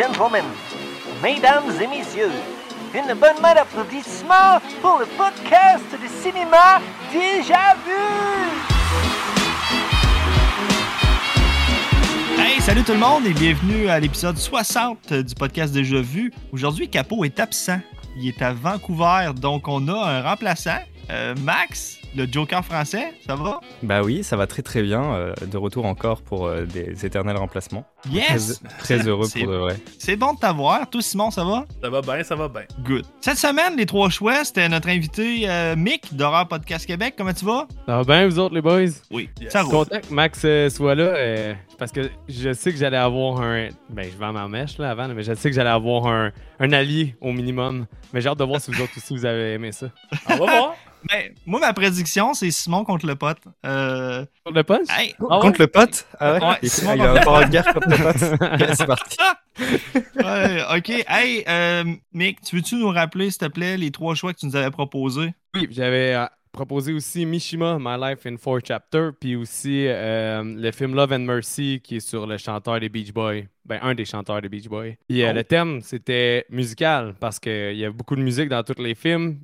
gentlemen, mesdames et messieurs, une bonne main d'applaudissements pour le podcast de cinéma Déjà Vu! Hey, salut tout le monde et bienvenue à l'épisode 60 du podcast Déjà Vu. Aujourd'hui, Capo est absent. Il est à Vancouver, donc on a un remplaçant, euh, Max, le Joker français. Ça va? Bah oui, ça va très très bien. euh, de retour encore pour euh, des éternels remplacements. Yes! Très, très heureux pour de vrai. C'est bon de t'avoir. Toi, Simon, ça va? Ça va bien, ça va bien. Good. Cette semaine, les trois choix, c'était notre invité euh, Mick d'Horreur Podcast Québec. Comment tu vas? Ça va bien, vous autres, les boys? Oui. Yes. Ça Je suis roule. content que Max euh, soit là euh, parce que je sais que j'allais avoir un. Ben, je vends ma mèche là, avant, mais je sais que j'allais avoir un, un allié au minimum. Mais j'ai hâte de voir si vous autres aussi vous avez aimé ça. On va voir. Ben, moi, ma prédiction, c'est Simon contre le pote. Euh, Pour le punch? hey, Ah ouais? Contre le pote? Ah ouais, Ouais, Il, Simon il a contre un rapport de guerre contre le pote. C'est parti. ouais, ok. Hey, euh, Mick, tu veux-tu nous rappeler, s'il te plaît, les trois choix que tu nous avais proposés? Oui, j'avais euh, proposé aussi Mishima, My Life in Four Chapters, puis aussi euh, le film Love and Mercy qui est sur le chanteur des Beach Boys. Ben, un des chanteurs des Beach Boys. Puis euh, Oh. le thème, c'était musical parce qu'il y a beaucoup de musique dans tous les films.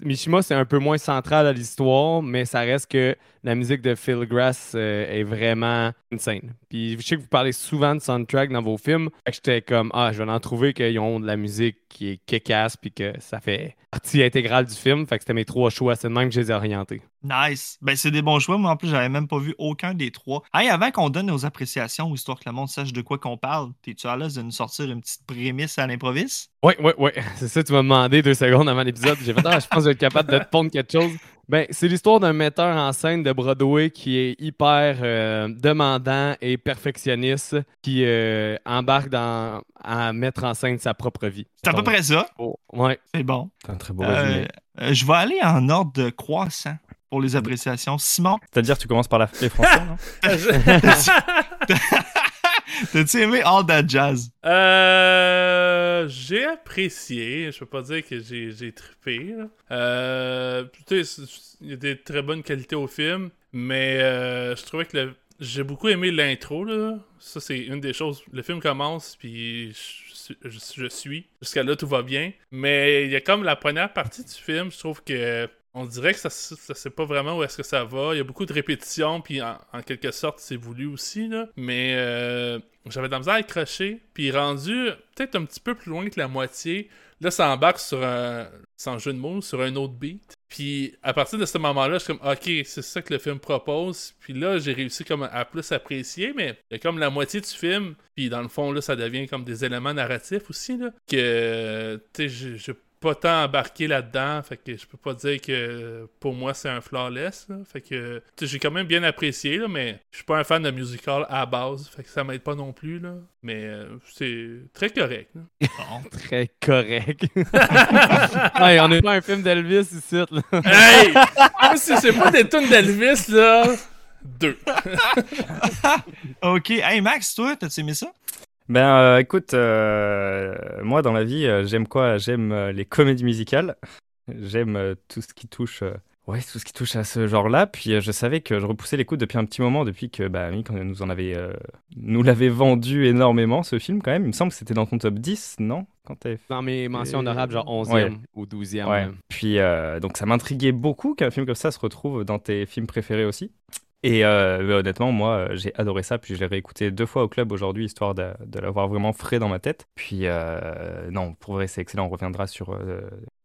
Mishima, c'est un peu moins central à l'histoire, mais ça reste que la musique de Phil Grass euh, est vraiment insane. Puis je sais que vous parlez souvent de soundtrack dans vos films. Fait que J'étais comme, ah, je vais en trouver qu'ils ont de la musique qui est kick-ass puis que ça fait partie intégrale du film. Fait que c'était mes trois choix. C'est de même que je les ai orientés. Nice. Ben, c'est des bons choix. Moi, en plus, j'avais même pas vu aucun des trois. Hey, avant qu'on donne nos appréciations, histoire que le monde sache de quoi qu'on parle, t'es-tu à l'aise de nous sortir une petite prémisse à l'improviste? Oui, oui, oui. C'est ça, tu m'as demandé deux secondes avant l'épisode. J'ai fait, ah, je pense que je vais être capable de te pondre quelque chose. Ben, c'est l'histoire d'un metteur en scène de Broadway qui est hyper euh, demandant et perfectionniste, qui euh, embarque dans, à mettre en scène sa propre vie. C'est à peu près ça. oh, ouais. C'est bon. C'est un très beau Euh, résumé. euh, je vais aller en ordre de croissant pour les appréciations. Simon, C'est-à-dire, tu commences par la, les Français, non? t'as-tu aimé All That Jazz? Euh, j'ai apprécié. Je peux pas dire que j'ai, j'ai trippé. Euh, il y a des très bonnes qualités au film, mais euh, je trouvais que le- j'ai beaucoup aimé l'intro. Là. Ça, c'est une des choses. Le film commence, puis je suis. Jusqu'à là, tout va bien. Mais il y a comme la première partie du film, je trouve que. On dirait que ça, ça sait pas vraiment où est-ce que ça va. Il y a beaucoup de répétitions, puis en, quelque sorte, c'est voulu aussi, là. Mais euh, j'avais de la misère à. Puis rendu peut-être un petit peu plus loin que la moitié, là, ça embarque sur un, sans jeu de mots, sur un autre beat. Puis à partir de ce moment-là, je suis comme, ok, c'est ça que le film propose. Puis là, j'ai réussi comme à plus apprécier, mais comme la moitié du film. Puis dans le fond, là, ça devient comme des éléments narratifs aussi, là. Que, tu sais, j'ai pas tant embarqué là-dedans, fait que je peux pas dire que pour moi c'est un flawless. là. Fait que j'ai quand même bien apprécié, là, mais je suis pas un fan de musical à base, fait que ça m'aide pas non plus. Là. Mais euh, c'est très correct. là. Bon. Très correct. hey, on n'est pas un film d'Elvis ici. Là. hey! Moi, si c'est pas des tunes d'Elvis, là. Deux. Ok. Hey, Max, toi, t'as-tu aimé ça? Ben, euh, écoute, euh, moi, dans la vie, euh, j'aime quoi? J'aime les comédies musicales. J'aime tout ce qui touche... Ouais, tout ce qui touche à ce genre-là. Puis je savais que je repoussais l'écoute depuis un petit moment, depuis que bah, Mick nous en avait, nous l'avait vendu énormément, ce film, quand même. Il me semble que c'était dans ton top 10, non? Quand Dans mes mentions honorables, genre 11e Ouais. ou 12e. Ouais. même. Puis donc ça m'intriguait beaucoup qu'un film comme ça se retrouve dans tes films préférés aussi. Et euh, honnêtement, moi, euh, j'ai adoré ça. Puis je l'ai réécouté deux fois au club aujourd'hui, histoire de, de l'avoir vraiment frais dans ma tête. Puis euh, non, pour vrai, c'est excellent. On reviendra sur.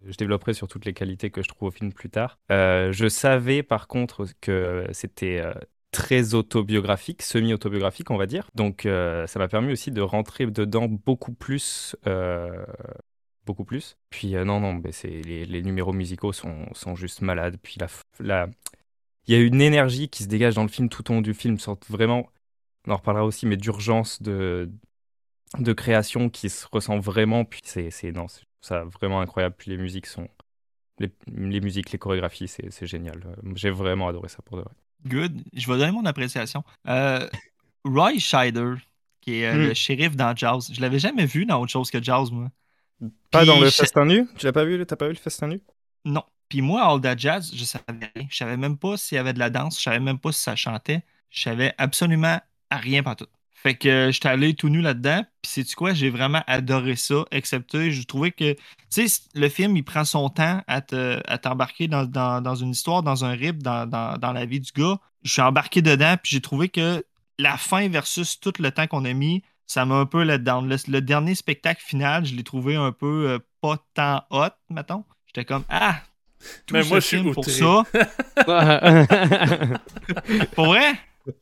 je développerai sur toutes les qualités que je trouve au film plus tard. Je savais par contre que c'était. très autobiographique, semi-autobiographique, on va dire. Donc, ça m'a permis aussi de rentrer dedans beaucoup plus beaucoup plus. Puis non, non, mais les, numéros musicaux sont, sont juste malades. Puis la, il y a une énergie qui se dégage dans le film tout au long du film, sorte vraiment, on en reparlera aussi, mais d'urgence de, de création qui se ressent vraiment. Puis c'est, c'est non, c'est ça vraiment incroyable. Puis les musiques sont, les, les musiques, les chorégraphies, c'est, c'est génial. Euh, J'ai vraiment adoré ça pour de vrai. Good. Je vais donner mon appréciation. Euh, Roy Scheider, qui est euh, Hmm. le shérif dans Jaws. Je l'avais jamais vu dans autre chose que Jaws, moi. Pas Puis dans le je- festin nu? Tu l'as pas vu T'as pas vu le festin nu? Non. Puis moi, All That Jazz, je savais rien. Je savais même pas s'il y avait de la danse. Je savais même pas si ça chantait. Je savais absolument rien pas tout. Fait que euh, j'étais allé tout nu là-dedans. Puis sais-tu quoi? J'ai vraiment adoré ça. Excepté, je trouvais que, tu sais, le film, il prend son temps à te- à t'embarquer dans, dans- dans une histoire, dans un rip, dans, dans- la vie du gars. Je suis embarqué dedans, puis j'ai trouvé que la fin versus tout le temps qu'on a mis, ça m'a un peu let down. Le, le dernier spectacle final, je l'ai trouvé un peu euh, pas tant hot, mettons. J'étais comme, ah! Tout Mais moi, je suis pour outré. ça. Pour vrai?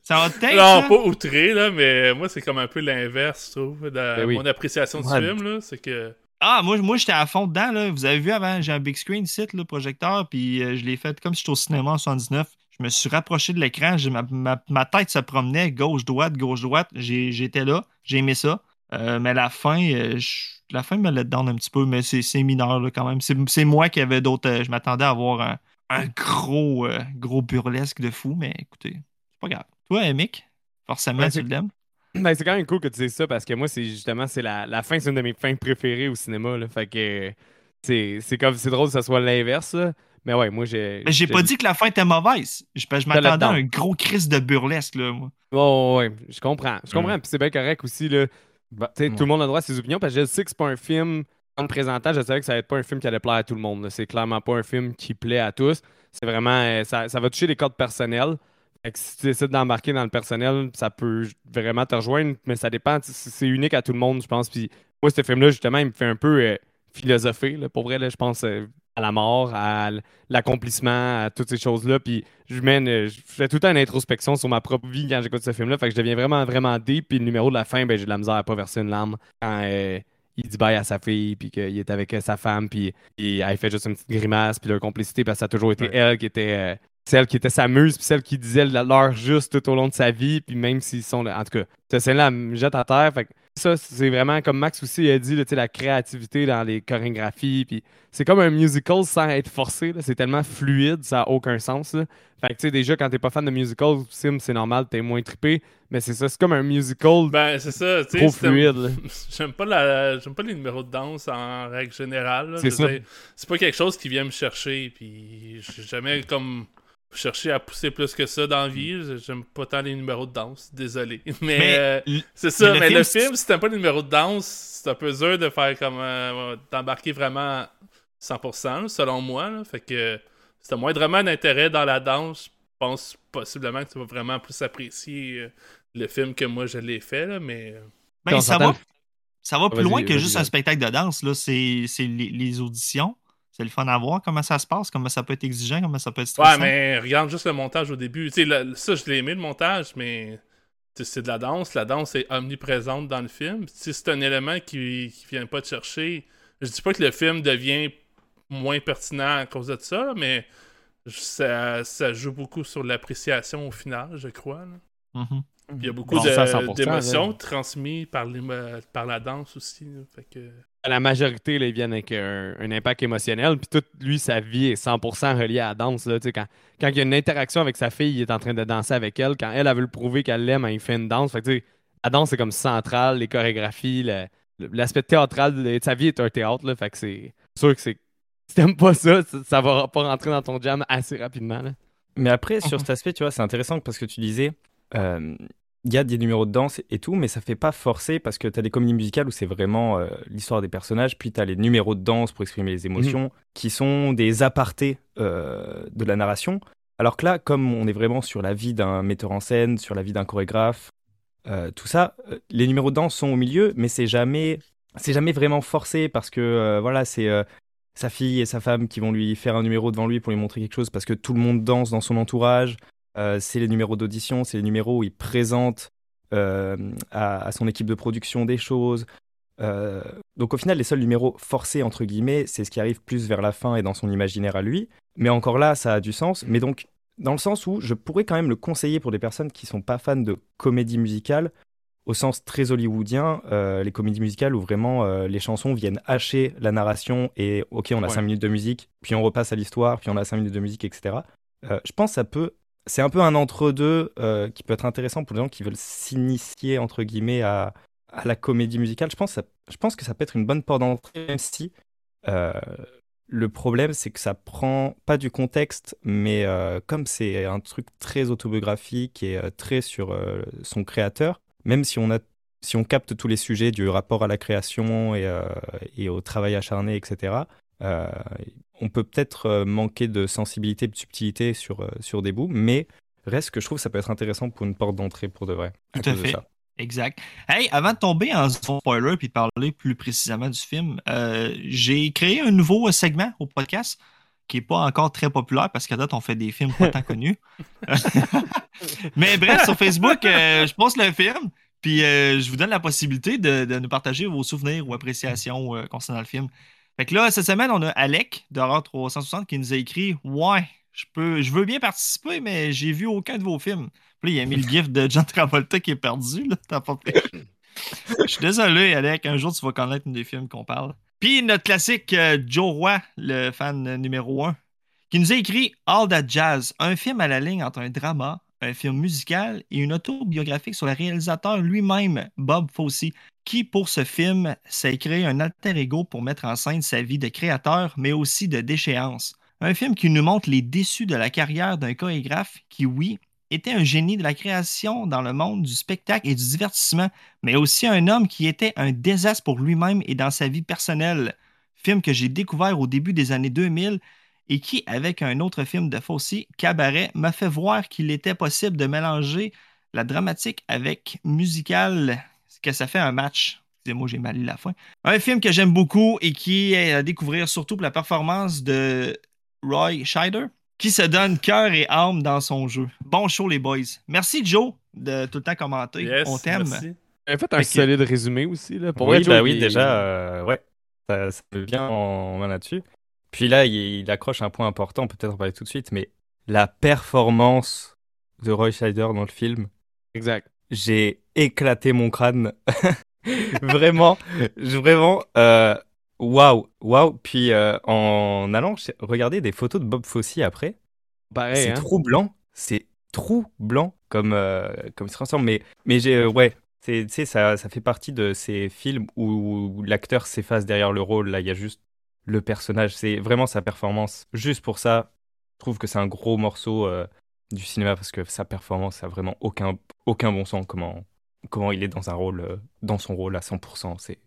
Ça va te take, Non, ça? pas outré, là, mais moi, c'est comme un peu l'inverse, je trouve, dans Ben oui. mon appréciation du Ouais. film, là. C'est que. Ah, moi, moi j'étais à fond dedans. Là. Vous avez vu avant, j'ai un big screen site, le projecteur, puis euh, je l'ai fait comme si j'étais au cinéma en 79. Je me suis rapproché de l'écran, j'ai- ma, ma- ma tête se promenait gauche-droite, gauche-droite. J'étais là, j'ai aimé ça. Euh, mais la fin, euh, je- la fin me let down un petit peu, mais c'est mineur là, quand même. C'est moi qui avais d'autres. euh, je m'attendais à avoir un, un gros, euh, gros burlesque de fou, mais écoutez, c'est pas grave. Toi, Mick, forcément, Ouais, tu l'aimes. Ben, c'est quand même cool que tu dises ça parce que moi, c'est justement, c'est la, la fin, c'est une de mes fins préférées au cinéma. Là, fait que c'est c'est comme c'est drôle que ce soit l'inverse. Mais ouais, moi j'ai. Mais j'ai pas dit que la fin était mauvaise. Je, je m'attendais à un gros crise de burlesque, là, moi. Oh, ouais, je comprends. Je comprends. Mm. Puis c'est bien correct aussi. Là. Tu ouais. Tout le monde a le droit à ses opinions parce que je sais que c'est pas un film. En le présentant, je savais que ça va être pas un film qui allait plaire à tout le monde. C'est clairement pas un film qui plaît à tous. C'est vraiment. euh, ça, ça va toucher les codes personnels. Fait que si tu décides d'embarquer dans le personnel, ça peut vraiment te rejoindre, mais ça dépend. C'est unique à tout le monde, je pense. Puis moi, ce film-là, justement, il me fait un peu euh, philosopher. là. Pour vrai, là, je pense euh, à la mort, à l'accomplissement, à toutes ces choses-là. Puis je mène, je fais tout le temps une introspection sur ma propre vie quand j'écoute ce film-là. Fait que je deviens vraiment, vraiment deep. Puis le numéro de la fin, ben, j'ai de la misère à pas verser une larme quand euh, il dit bye à sa fille, puis qu'il est avec euh, sa femme, puis, puis elle fait juste une petite grimace, puis leur complicité, parce que ça a toujours été Ouais. elle qui était. euh, celle qui était sa muse, puis celle qui disait leur juste tout au long de sa vie, puis même s'ils sont. En tout cas, cette scène-là me jette à terre. Fait que ça, c'est vraiment, comme Max aussi a dit, là, la créativité dans les chorégraphies, puis c'est comme un musical sans être forcé. C'est tellement fluide, ça n'a aucun sens. là. Fait que, tu sais, déjà, quand t'es pas fan de musical, Sim, c'est normal, t'es moins trippé. Mais c'est ça, c'est comme un musical Ben, c'est ça, tu sais. trop fluide. J'aime pas, la... pas les numéros de danse en règle générale. C'est ça. C'est pas quelque chose qui vient me chercher. Puis j'ai jamais comme cherché à pousser plus que ça dans la vie. J'aime pas tant les numéros de danse. Désolé. Mais, Mais euh, c'est ça. mais Mais le film, si t'as pas les numéros de danse, c'est un peu dur de faire comme. euh, d'embarquer vraiment 100%, là, selon moi. là. Fait que si t'as moindrement d'intérêt dans la danse, je pense possiblement que tu vas vraiment plus apprécier euh, le film que moi je l'ai fait. Là, mais. euh, ben, ça va, ça va plus loin que juste un spectacle de danse. là. C'est c'est les, les auditions. C'est le fun à voir comment ça se passe, comment ça peut être exigeant, comment ça peut être stressant. Ouais, mais regarde juste le montage au début. Tu sais, ça, je l'ai aimé, le montage, mais c'est de la danse. La danse est omniprésente dans le film. Sais, c'est un élément qui, qui vient pas te chercher. Je dis pas que le film devient moins pertinent à cause de ça, mais ça, ça joue beaucoup sur l'appréciation au final, je crois. Mhm. Il y a beaucoup Bon, ça, 100%, d'émotions transmises par, la danse aussi. là. Fait que... la majorité, là, ils viennent avec un, un impact émotionnel. Puis toute lui, sa vie est 100% reliée à la danse. Là, quand, quand il y a une interaction avec sa fille, il est en train de danser avec elle. Quand elle, elle veut le prouver qu'elle l'aime, il fait une danse. Fait que, la danse, c'est comme central, les chorégraphies, l'aspect théâtral de sa vie est un théâtre. Là, fait que c'est sûr que c'est. Si t'aimes pas ça, ça, ça va pas rentrer dans ton jam assez rapidement. Là. Mais après, sur cet aspect, tu vois, c'est intéressant parce que tu disais, euh, il y a des numéros de danse et tout, mais ça fait pas forcer parce que tu as des comédies musicales où c'est vraiment euh, l'histoire des personnages, puis tu as les numéros de danse pour exprimer les émotions, qui sont des apartés euh, de la narration. Alors que là, comme on est vraiment sur la vie d'un metteur en scène, sur la vie d'un chorégraphe, euh, tout ça, les numéros de danse sont au milieu, mais c'est jamais, c'est jamais vraiment forcé parce que voilà, c'est sa fille et sa femme qui vont lui faire un numéro devant lui pour lui montrer quelque chose parce que tout le monde danse dans son entourage. Euh, c'est les numéros d'audition, c'est les numéros où il présente euh, à, à son équipe de production des choses. Euh, donc au final, les seuls numéros forcés, entre guillemets, c'est ce qui arrive plus vers la fin et dans son imaginaire à lui. Mais encore là, ça a du sens. Mais donc, dans le sens où je pourrais quand même le conseiller pour des personnes qui sont pas fans de comédie musicale, au sens très hollywoodien, euh, les comédies musicales où vraiment euh, les chansons viennent hacher la narration et ok, on a Ouais. 5 minutes de musique, puis on repasse à l'histoire, puis on a 5 minutes de musique, etc. Euh, je pense que ça peut. C'est un peu un entre-deux euh, qui peut être intéressant pour les gens qui veulent s'initier, entre guillemets, à, la comédie musicale. Je pense, que ça- peut être une bonne porte d'entrée, euh, le problème, c'est que ça prend pas du contexte, mais euh, comme c'est un truc très autobiographique et très sur son créateur, même si on, capte tous les sujets du rapport à la création et, au travail acharné, etc., on peut peut-être euh, manquer de sensibilité, de subtilité sur, euh, sur des bouts, mais reste que je trouve que ça peut être intéressant pour une porte d'entrée pour de vrai. Tout à de fait. ça. Exact. Hey, avant de tomber en spoiler puis de parler plus précisément du film, euh, j'ai créé un nouveau segment au podcast qui n'est pas encore très populaire parce qu'à date, on fait des films pas tant connus. Mais bref, sur Facebook, euh, je poste le film, puis euh, je vous donne la possibilité de, de nous partager vos souvenirs ou appréciations euh, concernant le film. Fait que là, cette semaine, on a Alec d'Horreur 360 qui nous a écrit Ouais, je peux, je veux bien participer, mais j'ai vu aucun de vos films. Puis là, il a mis le gif de John Travolta qui est perdu. T'as pas. Je suis désolé, Alec. Un jour, tu vas connaître un des films qu'on parle. Puis notre classique euh, Joe Roy, le fan numéro 1, qui nous a écrit All That Jazz, un film à la ligne entre un drama, un film musical et une autobiographique sur le réalisateur lui-même, Bob Fosse, qui, pour ce film, s'est créé un alter ego pour mettre en scène sa vie de créateur, mais aussi de déchéance. Un film qui nous montre les déçus de la carrière d'un chorégraphe qui, oui, était un génie de la création dans le monde du spectacle et du divertissement, mais aussi un homme qui était un désastre pour lui-même et dans sa vie personnelle. Film que j'ai découvert au début des années 2000 et qui, avec un autre film de Fosse, Cabaret, m'a fait voir qu'il était possible de mélanger la dramatique avec musical, que ça fait un match? Excusez-moi, j'ai mal lu la fin. Un film que j'aime beaucoup et qui est à découvrir surtout pour la performance de Roy Scheider, qui se donne cœur et âme dans son jeu. Bon show, les boys. Merci, Joe, de tout le temps commenter. Yes, On t'aime. a fait un solide résumé aussi. Là. Pour oui, vrai, bah Joe, oui, il- déjà, euh, ouais, ça, ça bien en main là-dessus. Puis là, il, il accroche un point important, peut-être en parler tout de suite, mais la performance de Roy Scheider dans le film, Exact. j'ai éclaté mon crâne. vraiment, vraiment, euh, waouh, waouh. Puis euh, en allant regarder des photos de Bob Fosse après, c'est hein? troublant, c'est troublant comme, euh, comme il se transforme. Mais, mais j'ai, euh, ouais, c'est, tu sais, ça, ça fait partie de ces films où l'acteur s'efface derrière le rôle. Là, il y a juste le personnage. C'est vraiment sa performance. Juste pour ça, je trouve que c'est un gros morceau euh, du cinéma parce que sa performance, a vraiment aucun, bon sens. Comment, il est dans un rôle, euh, dans son rôle à 100%. C'est,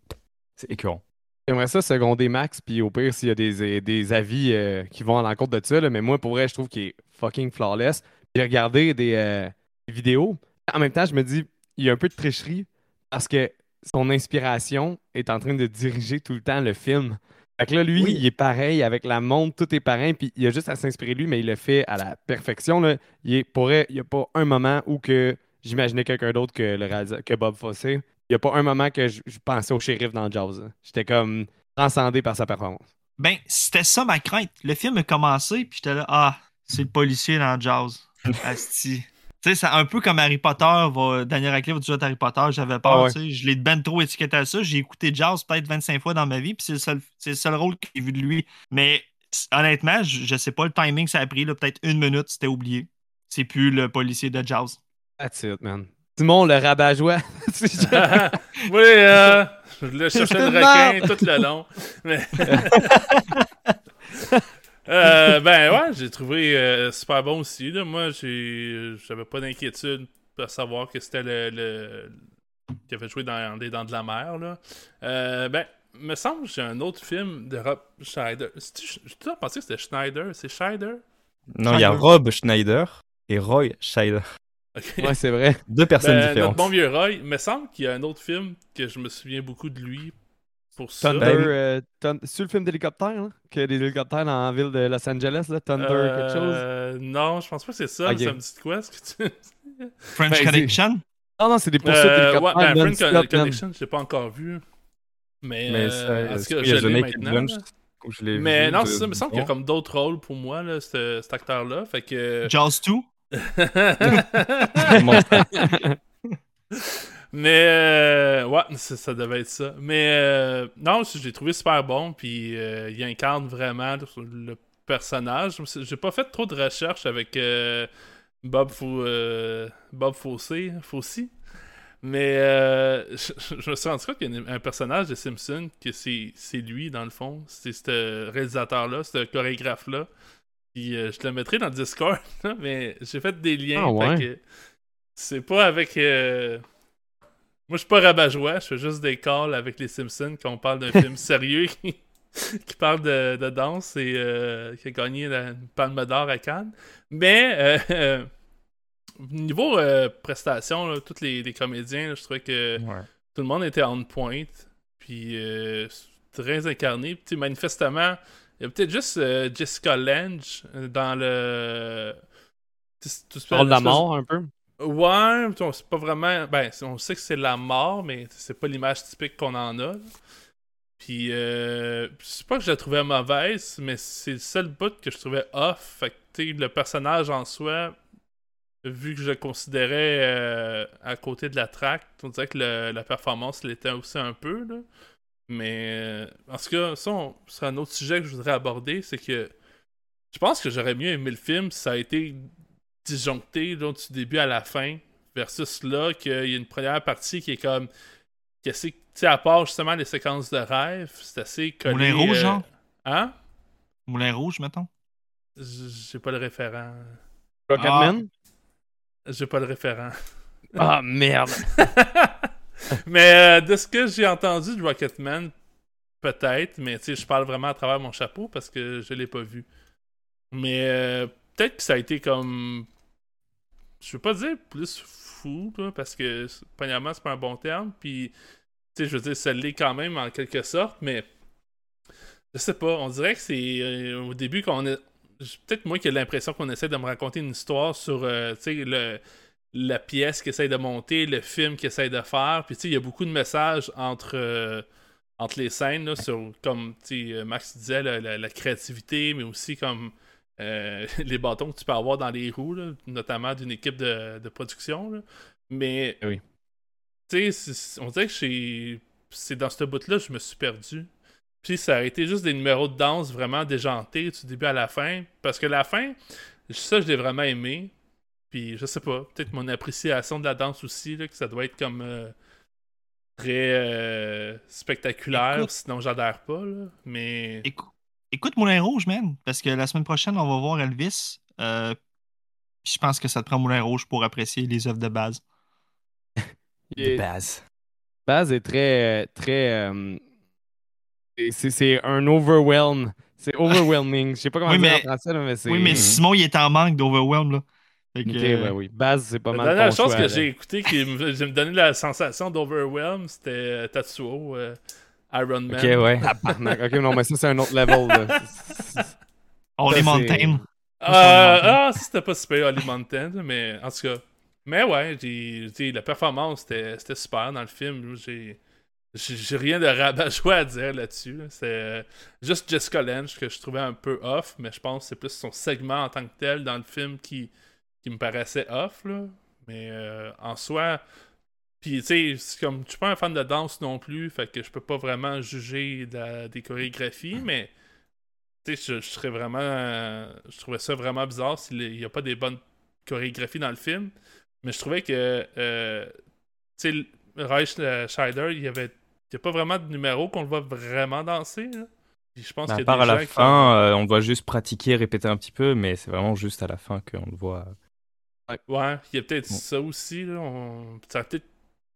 c'est écœurant. J'aimerais ça seconder Max, puis au pire, s'il y a des, des avis euh, qui vont à l'encontre de ça, mais moi, pour vrai, je trouve qu'il est fucking flawless. J'ai regardé euh, des vidéos. En même temps, je me dis, il y a un peu de tricherie parce que son inspiration est en train de diriger tout le temps le film. Fait que là, lui, Oui. il est pareil avec la montre, tout est pareil, puis il a juste à s'inspirer de lui, mais il le fait à la perfection. Là. Il est, pour vrai, il n'y a pas un moment où que j'imaginais quelqu'un d'autre que, le que Bob Fosse. Il n'y a pas un moment que je, je pensais au shérif dans Jaws. là. J'étais comme transcendé par sa performance. Ben, c'était ça ma crainte. Le film a commencé, puis j'étais là, ah, c'est le policier dans Jazz. Asti. Tu sais, c'est un peu comme Harry Potter, va, Daniel Radcliffe va toujours être Harry Potter, j'avais peur, Ah ouais. tu sais, je l'ai ben trop étiqueté à ça, j'ai écouté Jazz peut-être 25 fois dans ma vie, puis c'est le seul, c'est le seul rôle que j'ai vu de lui. Mais honnêtement, je, je sais pas le timing que ça a pris, peut-être une minute, c'était oublié. C'est plus le policier de Jazz. That's it, man. Simon, le rabat-joie. Oui, euh, je le cherchais le requin tout le long. Mais... Euh, ben ouais, j'ai trouvé euh, super bon aussi. Là. Moi, j'avais pas d'inquiétude à savoir que c'était le, le... qui avait joué dans Les Dents de la Mer. Là. Euh, ben, me semble que j'ai un autre film de Rob Schneider. J'ai toujours pensé que c'était Schneider. C'est Schneider? Non, il y a Schneider. Rob Schneider et Roy Scheider. Ok. ouais, c'est vrai. Deux personnes Ben, notre différentes. bon vieux Roy, me semble qu'il y a un autre film que je me souviens beaucoup de lui pour ça. Thunder, Ben- euh, c'est le film d'hélicoptère, là? Que des hélicoptères dans la ville de Los Angeles, là? Thunder, quelque chose? Euh, Non, je pense pas que c'est ça. Ça me dit de quoi? Est-ce que tu... French Ben, Connection? Non, non, c'est des poursuites Euh, ouais, d'hélicoptères. ben, non-stop, Con- man. Connection, je l'ai pas encore vu. Mais, Mais euh, est-ce que je l'ai maintenant? Je Mais vu non, de- ça. Il me semble qu'il y a comme d'autres rôles pour moi, là, ce- cet acteur-là. Fait que. Jazz 2? Mais euh, ouais, ça, ça devait être ça. Mais euh, non, je l'ai trouvé super bon, puis euh, il incarne vraiment le, personnage. J'ai pas fait trop de recherches avec euh, Bob, Fo- euh, Bob Fossé, Fossy. Mais euh, je, je me suis rendu compte qu'il y a un personnage de Simpson que c'est lui, dans le fond. C'est ce réalisateur-là, ce chorégraphe-là. Puis euh, je te le mettrai dans le Discord, mais j'ai fait des liens. Ah ouais? c'est pas avec. Moi, je suis pas rabat-joie, je fais juste des calls avec les Simpsons quand on parle d'un film sérieux qui, qui parle de, de danse et euh, qui a gagné la Palme d'Or à Cannes. Mais, euh, euh, niveau euh, prestation, là, tous les, les comédiens, là, je trouvais que Ouais. tout le monde était on point. Puis, euh, très incarné. Puis, manifestement, il y a peut-être juste Jessica Lange dans le. Parle de la mort un peu. Ouais, on- c'est pas vraiment. Ben, on sait que c'est la mort, mais c'est pas l'image typique qu'on en a. Puis, euh, c'est pas que je la trouvais mauvaise, mais c'est le seul bout que je trouvais off. Fait que, le personnage en soi, vu que je le considérais euh, à côté de la track, on dirait que la performance l'était aussi un peu. Là. Mais, euh, en tout cas, ça, c'est un autre sujet que je voudrais aborder, c'est que je pense que j'aurais mieux aimé le film si ça a été disjoncté là, du début à la fin, versus là, qu'il y a une première partie qui est comme. qui est assez. Tu sais, à part justement les séquences de rêve, c'est assez collé. Moulin Rouge, euh, genre? Hein? Moulin Rouge, mettons? J'ai pas le référent. Rocketman. J'ai pas le référent. Ah, merde. mais euh, de ce que j'ai entendu de Rocketman, peut-être, mais tu sais, je parle vraiment à travers mon chapeau parce que je l'ai pas vu. Mais euh, peut-être que ça a été comme. Je veux pas dire plus fou, parce que premièrement, c'est pas un bon terme, puis tu sais, je veux dire, ça l'est quand même en quelque sorte, mais je sais pas, on dirait que c'est euh, au début qu'on est. Peut-être moi qui ai l'impression qu'on essaie de me raconter une histoire sur euh, le, la pièce qu'il essaie de monter, le film qu'il essaie de faire. Puis tu sais, il y a beaucoup de messages entre, euh, entre les scènes, là, sur, comme Max disait, la- la créativité, mais aussi comme euh, les bâtons que tu peux avoir dans les roues, là, notamment d'une équipe de, de production. là. Mais Oui. tu sais, on dirait que c'est dans ce bout-là que je me suis perdu. Puis ça a été juste des numéros de danse vraiment déjantés du début à la fin. Parce que la fin, ça, je l'ai vraiment aimé. Puis je sais pas, peut-être mon appréciation de la danse aussi, là, que ça doit être comme euh, très euh, spectaculaire, Écoute. sinon j'adhère pas. Là. Mais Écou- Écoute Moulin Rouge, man, parce que la semaine prochaine, on va voir Elvis. Euh, puis je pense que ça te prend Moulin Rouge pour apprécier les œuvres de base. Et- base. Baz est très. très euh, c'est- c'est un overwhelm. C'est overwhelming. Je sais pas comment Oui, dire mais- en français, là, mais c'est. Oui, mais. Simon, il est en manque d'Overwhelm, là. Fait que, Ok, euh, ouais, oui. Baz, c'est pas la mal. dernière ton chose choix, que là. j'ai écouté qui me, donné la sensation d'overwhelm, c'était euh, Tatsuo, euh, Iron Man. Ok, ouais. Ok, non, mais ça, c'est un autre level. Là. Holy Ça, Mountain. Euh, ah, ça, c'était pas super Holly Mountain, mais en tout cas. Mais ouais, j'ai, j'ai- la performance, c'était, c'était super dans le film. J'ai, rien de rabat-joie à dire là-dessus. là. C'est euh, juste Jessica Lange que je trouvais un peu off, mais je pense que c'est plus son segment en tant que tel dans le film qui, qui me paraissait off. Là. Mais euh, en soi, puis tu sais, comme, je suis pas un fan de danse non plus, fait que je peux pas vraiment juger de des chorégraphies, mais tu sais, je, je serais vraiment. euh, je trouvais ça vraiment bizarre s'il n'y a pas des bonnes chorégraphies dans le film. Mais je trouvais que. euh, tu sais, Reich euh, Scheider, il y avait. Il n'y a pas vraiment de numéro qu'on le voit vraiment danser. là. Puis je pense À qu'il y a part des à la qui fin, euh, on le voit juste pratiquer, répéter un petit peu, mais c'est vraiment juste à la fin qu'on le voit. Ouais, il y a peut-être Bon. ça aussi. Là. On- Ça a peut-être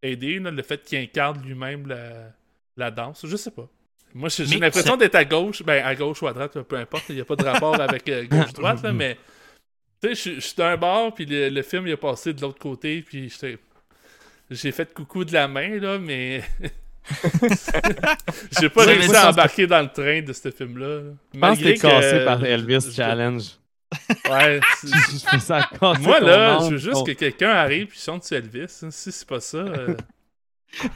aidé là, le fait qu'il incarne lui-même la... la danse. Je sais pas. Moi, j'ai l'impression d'être à gauche, ben à gauche ou à droite, peu importe. Il n'y a pas de rapport avec euh, gauche-droite, là, mais tu sais, je- suis d'un bord, puis le, le film il a passé de l'autre côté, puis j'ai fait coucou de la main, là, mais j'ai pas réussi à embarquer dans le train de ce film-là. là. Je pense que t'es cassé que- par Elvis Challenge. Ouais, c'est- Je fais ça Moi, là, je veux juste que quelqu'un arrive et chante sur Elvis. hein. Si c'est pas ça, euh,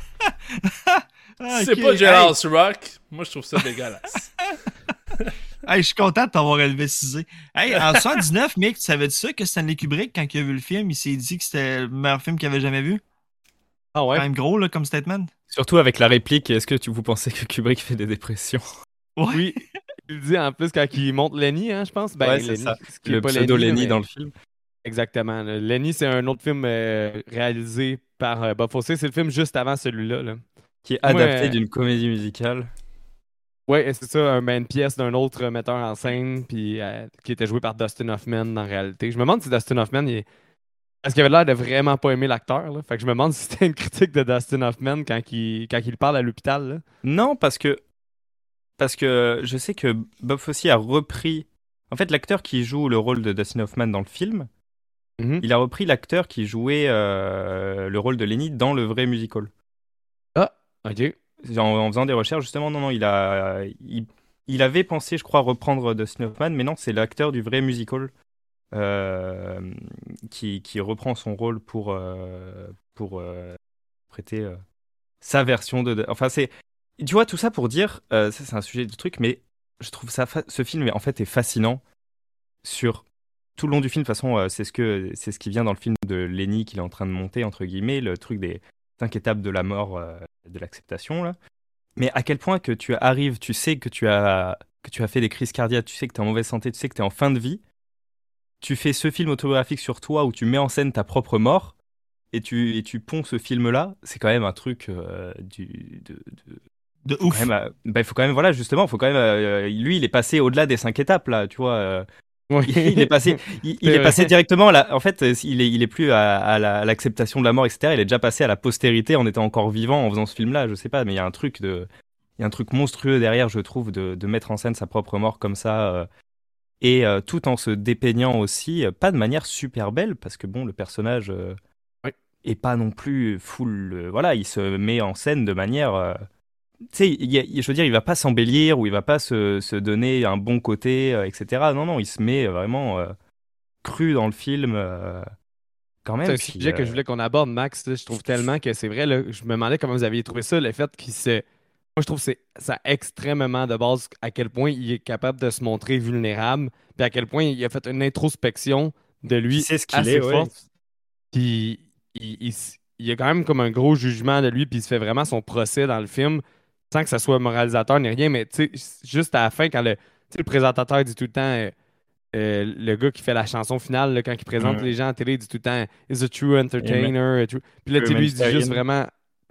Ah, si c'est ok. pas Jailhouse Rock, moi, je trouve ça dégueulasse. Hey, je suis content de t'avoir Elvisisé. Hey, en 79, Mick, tu savais-tu ça que Stanley Kubrick, quand il a vu le film, il s'est dit que c'était le meilleur film qu'il avait jamais vu? Ah ouais? Quand même gros, là, comme statement. Surtout avec la réplique, est-ce que tu, vous pensez que Kubrick fait des dépressions? Oui. Il dit en plus quand il monte Lenny, hein, je pense. Ben, Ouais, c'est ça. ce Le pseudo Lenny, Lenny mais- dans le film. Exactement. là. Lenny, c'est un autre film euh, réalisé par euh, Bob Fosse. C'est le film juste avant celui-là. Là. Qui est adapté euh, d'une comédie musicale. Ouais, c'est ça, un, une pièce d'un autre metteur en scène, puis euh, qui était joué par Dustin Hoffman en réalité. Je me demande si Dustin Hoffman il est, Parce qu'il avait l'air de vraiment pas aimer l'acteur. là. Fait que je me demande si c'était une critique de Dustin Hoffman quand il, quand il parle à l'hôpital. Non, parce que parce que je sais que Bob Fosse a repris. En fait, l'acteur qui joue le rôle de Dustin Hoffman dans le film, Mhm. il a repris l'acteur qui jouait euh, le rôle de Lenny dans le vrai musical. Ok. En, en faisant des recherches, justement, non, non, il a, il, il avait pensé, je crois, reprendre Dustin Hoffman, mais non, c'est l'acteur du vrai musical euh, qui, qui reprend son rôle pour euh, pour prêter sa version de. Enfin, c'est, tu vois, tout ça pour dire, euh, ça c'est un sujet de truc, mais je trouve ça, ce film en fait est fascinant sur tout le long du film. De toute façon, euh, c'est ce que c'est ce qui vient dans le film de Lenny qu'il est en train de monter entre guillemets, le truc des cinq étapes de la mort, euh, de l'acceptation là. Mais à quel point que tu arrives, tu sais que tu as que tu as fait des crises cardiaques, tu sais que tu es en mauvaise santé, tu sais que tu es en fin de vie. Tu fais ce film autobiographique sur toi où tu mets en scène ta propre mort et tu, et tu ponds ce film-là, c'est quand même un truc du, de- De ouf. même, euh, bah, il faut quand même, voilà, justement, faut quand même, euh, lui, il est passé au-delà des cinq étapes, là, tu vois. euh, Oui. il est passé, il, il est passé directement, à la- en fait, il est, il est plus à, à la- à l'acceptation de la mort, etc. Il est déjà passé à la postérité en étant encore vivant en faisant ce film-là, je sais pas, mais il y a un truc de, il y a un truc monstrueux derrière, je trouve, de, de mettre en scène sa propre mort comme ça, et tout en se dépeignant aussi, pas de manière super belle, parce que bon, le personnage Oui. est pas non plus full, voilà, il se met en scène de manière sais, il y a- je veux dire, il va pas s'embellir ou il va pas se, se donner un bon côté, euh, etc. Non, non, il se met vraiment euh, cru dans le film, euh, quand même. C'est un puis, sujet que je voulais qu'on aborde, Max. là. Je trouve tellement que c'est vrai. là, je me demandais comment vous aviez trouvé ça, le fait qu'il se. Moi, je trouve que c'est ça extrêmement de base à quel point il est capable de se montrer vulnérable, puis à quel point il a fait une introspection de lui Il sait ce qu'il assez est, ouais. forte. Puis il, il s- il y a quand même comme un gros jugement de lui, puis il se fait vraiment son procès dans le film, sans que ça soit moralisateur ni rien, mais tu sais, juste à la fin, quand le, tu sais, le présentateur dit tout le temps. euh, euh, le gars qui fait la chanson finale, là, quand il présente les gens à la télé, il dit tout le temps Is a true entertainer. true- Puis là, lui, il dit juste vraiment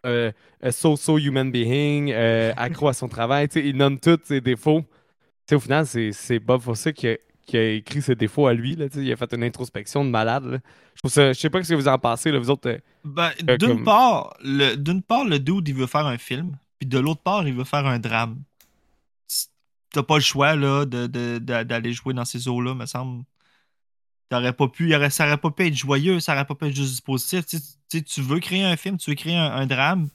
euh, a so-so human being, euh, accro à son travail. Tu sais, il nomme tous ses défauts. Tu sais, au final, c'est c'est Bob Fosse qui a, qui a écrit ses défauts à lui. Là, tu sais, il a fait une introspection de malade. là. Je trouve ça, je sais pas ce que vous en pensez, là, vous autres. euh, Ben, Euh, d'une comme- part, le, d'une part, le dude, il veut faire un film, puis de l'autre part, il veut faire un drame. T'as pas le choix, là, d'aller jouer dans ces eaux-là, me semble. Pas pu, aurait- ça aurait pas pu être joyeux, ça aurait pas pu être juste positif. Tu, veux créer un film, tu veux créer un, un drame,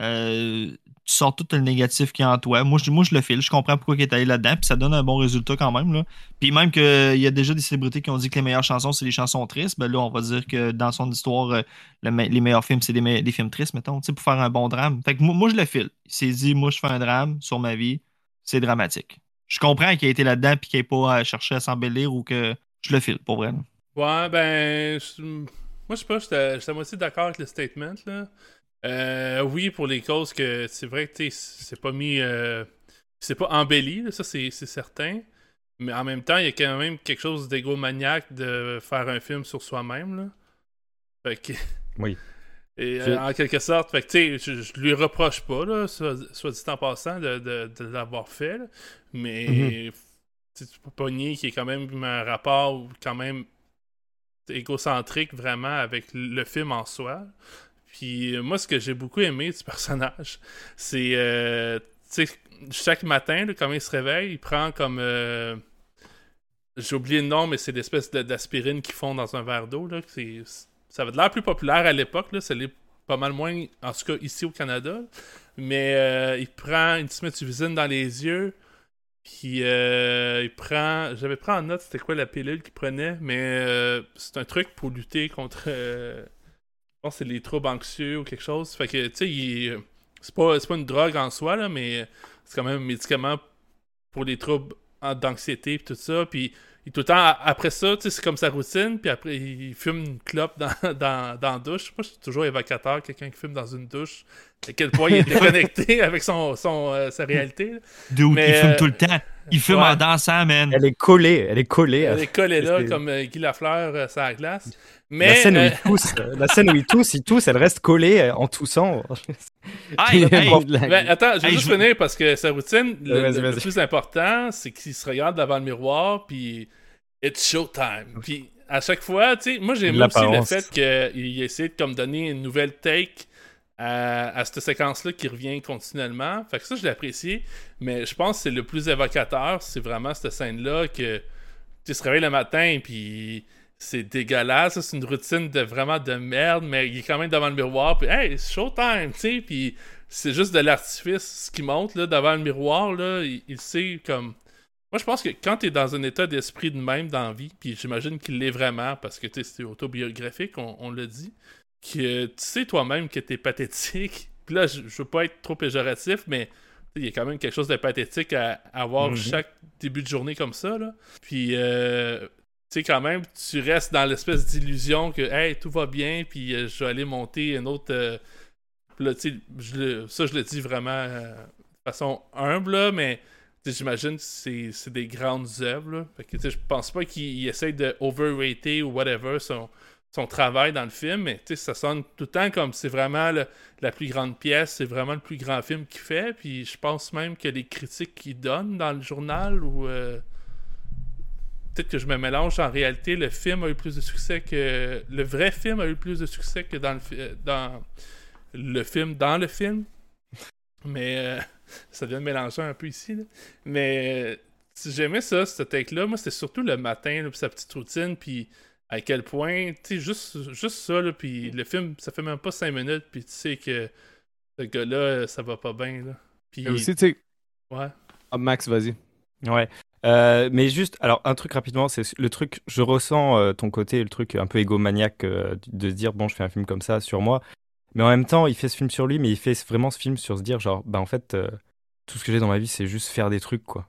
euh, tu sors tout le négatif qui est en toi. Moi, je, moi, je le file, je comprends pourquoi il est allé là-dedans, puis ça donne un bon résultat quand même, là. Puis même qu'il y a déjà des célébrités qui ont dit que les meilleures chansons, c'est les chansons tristes, ben là, on va dire que dans son histoire, euh, les meilleurs films, c'est des, films tristes, mettons, pour faire un bon drame. Fait que moi, je le file. Il s'est dit, moi, je fais un drame sur ma vie, c'est dramatique. Je comprends qu'il a été là-dedans puis qu'il n'ait pas à chercher à s'embellir ou que je le file, pour vrai. Ouais, ben. Moi, je sais pas, j'étais à moitié d'accord avec le statement, là. Euh, oui, pour les causes que c'est vrai que, c'est pas mis. euh, c'est pas embelli, là, ça, c'est certain. Mais en même temps, il y a quand même quelque chose d'égomaniaque de faire un film sur soi-même, là. Fait que. Oui. Et euh, en quelque sorte, fait que, je, je lui reproche pas, là, soit, soit dit en passant, de, de- de l'avoir fait, là. Mais. Tu sais, tu peux pas nier qu'il y a quand même un rapport quand même égocentrique vraiment avec le film en soi. Puis euh, moi, ce que j'ai beaucoup aimé du personnage, c'est, euh, chaque matin, là, quand il se réveille, il prend comme... euh, j'ai oublié le nom, mais c'est l'espèce d'aspirine qu'ils font dans un verre d'eau. Ça avait l'air plus populaire à l'époque, ça l'est pas mal moins, en tout cas ici au Canada. Mais euh, il prend une méthusine dans les yeux, puis euh, il prend. J'avais pris en note c'était quoi la pilule qu'il prenait, mais euh, c'est un truc pour lutter contre. Euh, je pense que c'est les troubles anxieux ou quelque chose. Fait que, tu sais, il- c'est pas, pas une drogue en soi, là, mais c'est quand même un médicament pour les troubles d'anxiété et tout ça. Puis tout le temps, après ça, tu sais, c'est comme sa routine. Puis après, il fume une clope dans, dans, dans la douche. Moi, c'est toujours évocateur, quelqu'un qui fume dans une douche. À quel point il est déconnecté avec son, son, euh, sa réalité. Mais, il fume euh, tout le temps. Il fume ouais. en dansant, man. Elle est collée, elle est collée. Elle est collée là, comme euh, Guy Lafleur euh, sur la glace. la, scène où euh, il tousse, la scène où il tousse, il tousse, elle reste collée euh, en toussant. Hey, hey, Ben, attends, je vais Hey, juste je- finir parce que sa routine, le, plus important, c'est qu'il se regarde devant le miroir, puis it's showtime. Puis à chaque fois, tu sais, moi j'aime aussi le fait qu'il essaie de comme donner une nouvelle take à, cette séquence-là qui revient continuellement. Fait que ça, je l'ai apprécié. Mais je pense que c'est le plus évocateur, c'est vraiment cette scène-là que tu se réveilles le matin puis c'est dégueulasse, c'est une routine de vraiment de merde, mais il est quand même devant le miroir, puis hey, c'est showtime, tu c'est juste de l'artifice ce qui monte là devant le miroir là, il, sait comme moi je pense que quand t'es dans un état d'esprit de même dans la vie, puis j'imagine qu'il l'est vraiment parce que tu c'est autobiographique, on, on l'a dit, que tu sais toi-même que t'es pathétique. Puis là je, je veux pas être trop péjoratif, mais il y a quand même quelque chose de pathétique à, à avoir Mhm. chaque début de journée comme ça là. Puis euh, tu sais, quand même, tu restes dans l'espèce d'illusion que, hey, tout va bien, puis euh, je vais aller monter une autre. euh, là, je ça, je le dis vraiment euh, de façon humble, là, mais j'imagine que c'est des grandes œuvres. là. Fait que, je pense pas qu'il il essaye de overrater ou whatever son, son travail dans le film, mais tu sais, ça sonne tout le temps comme c'est vraiment la plus grande pièce, c'est vraiment le plus grand film qu'il fait, puis je pense même que les critiques qu'il donne dans le journal ou. euh, peut-être que je me mélange. En réalité, le film a eu plus de succès que. Le vrai film a eu plus de succès que dans le, dans le film dans le film. Mais euh, ça vient de mélanger un peu ici. Mais euh, j'aimais ça, cette take-là, moi, c'était surtout le matin, sa petite routine, puis à quel point, tu sais, juste, juste ça, là, puis le film, ça fait même pas 5 minutes, puis tu sais que ce gars-là, ça va pas bien, là. Puis, Et aussi, tu sais, ouais. ah, Max, vas-y. Ouais. Euh, mais juste, alors un truc rapidement, c'est le truc, je ressens euh, ton côté, le truc un peu égomaniaque euh, de se dire, bon, je fais un film comme ça sur moi. Mais en même temps, il fait ce film sur lui, mais il fait vraiment ce film sur se dire, genre, bah en fait, euh, tout ce que j'ai dans ma vie, c'est juste faire des trucs, quoi.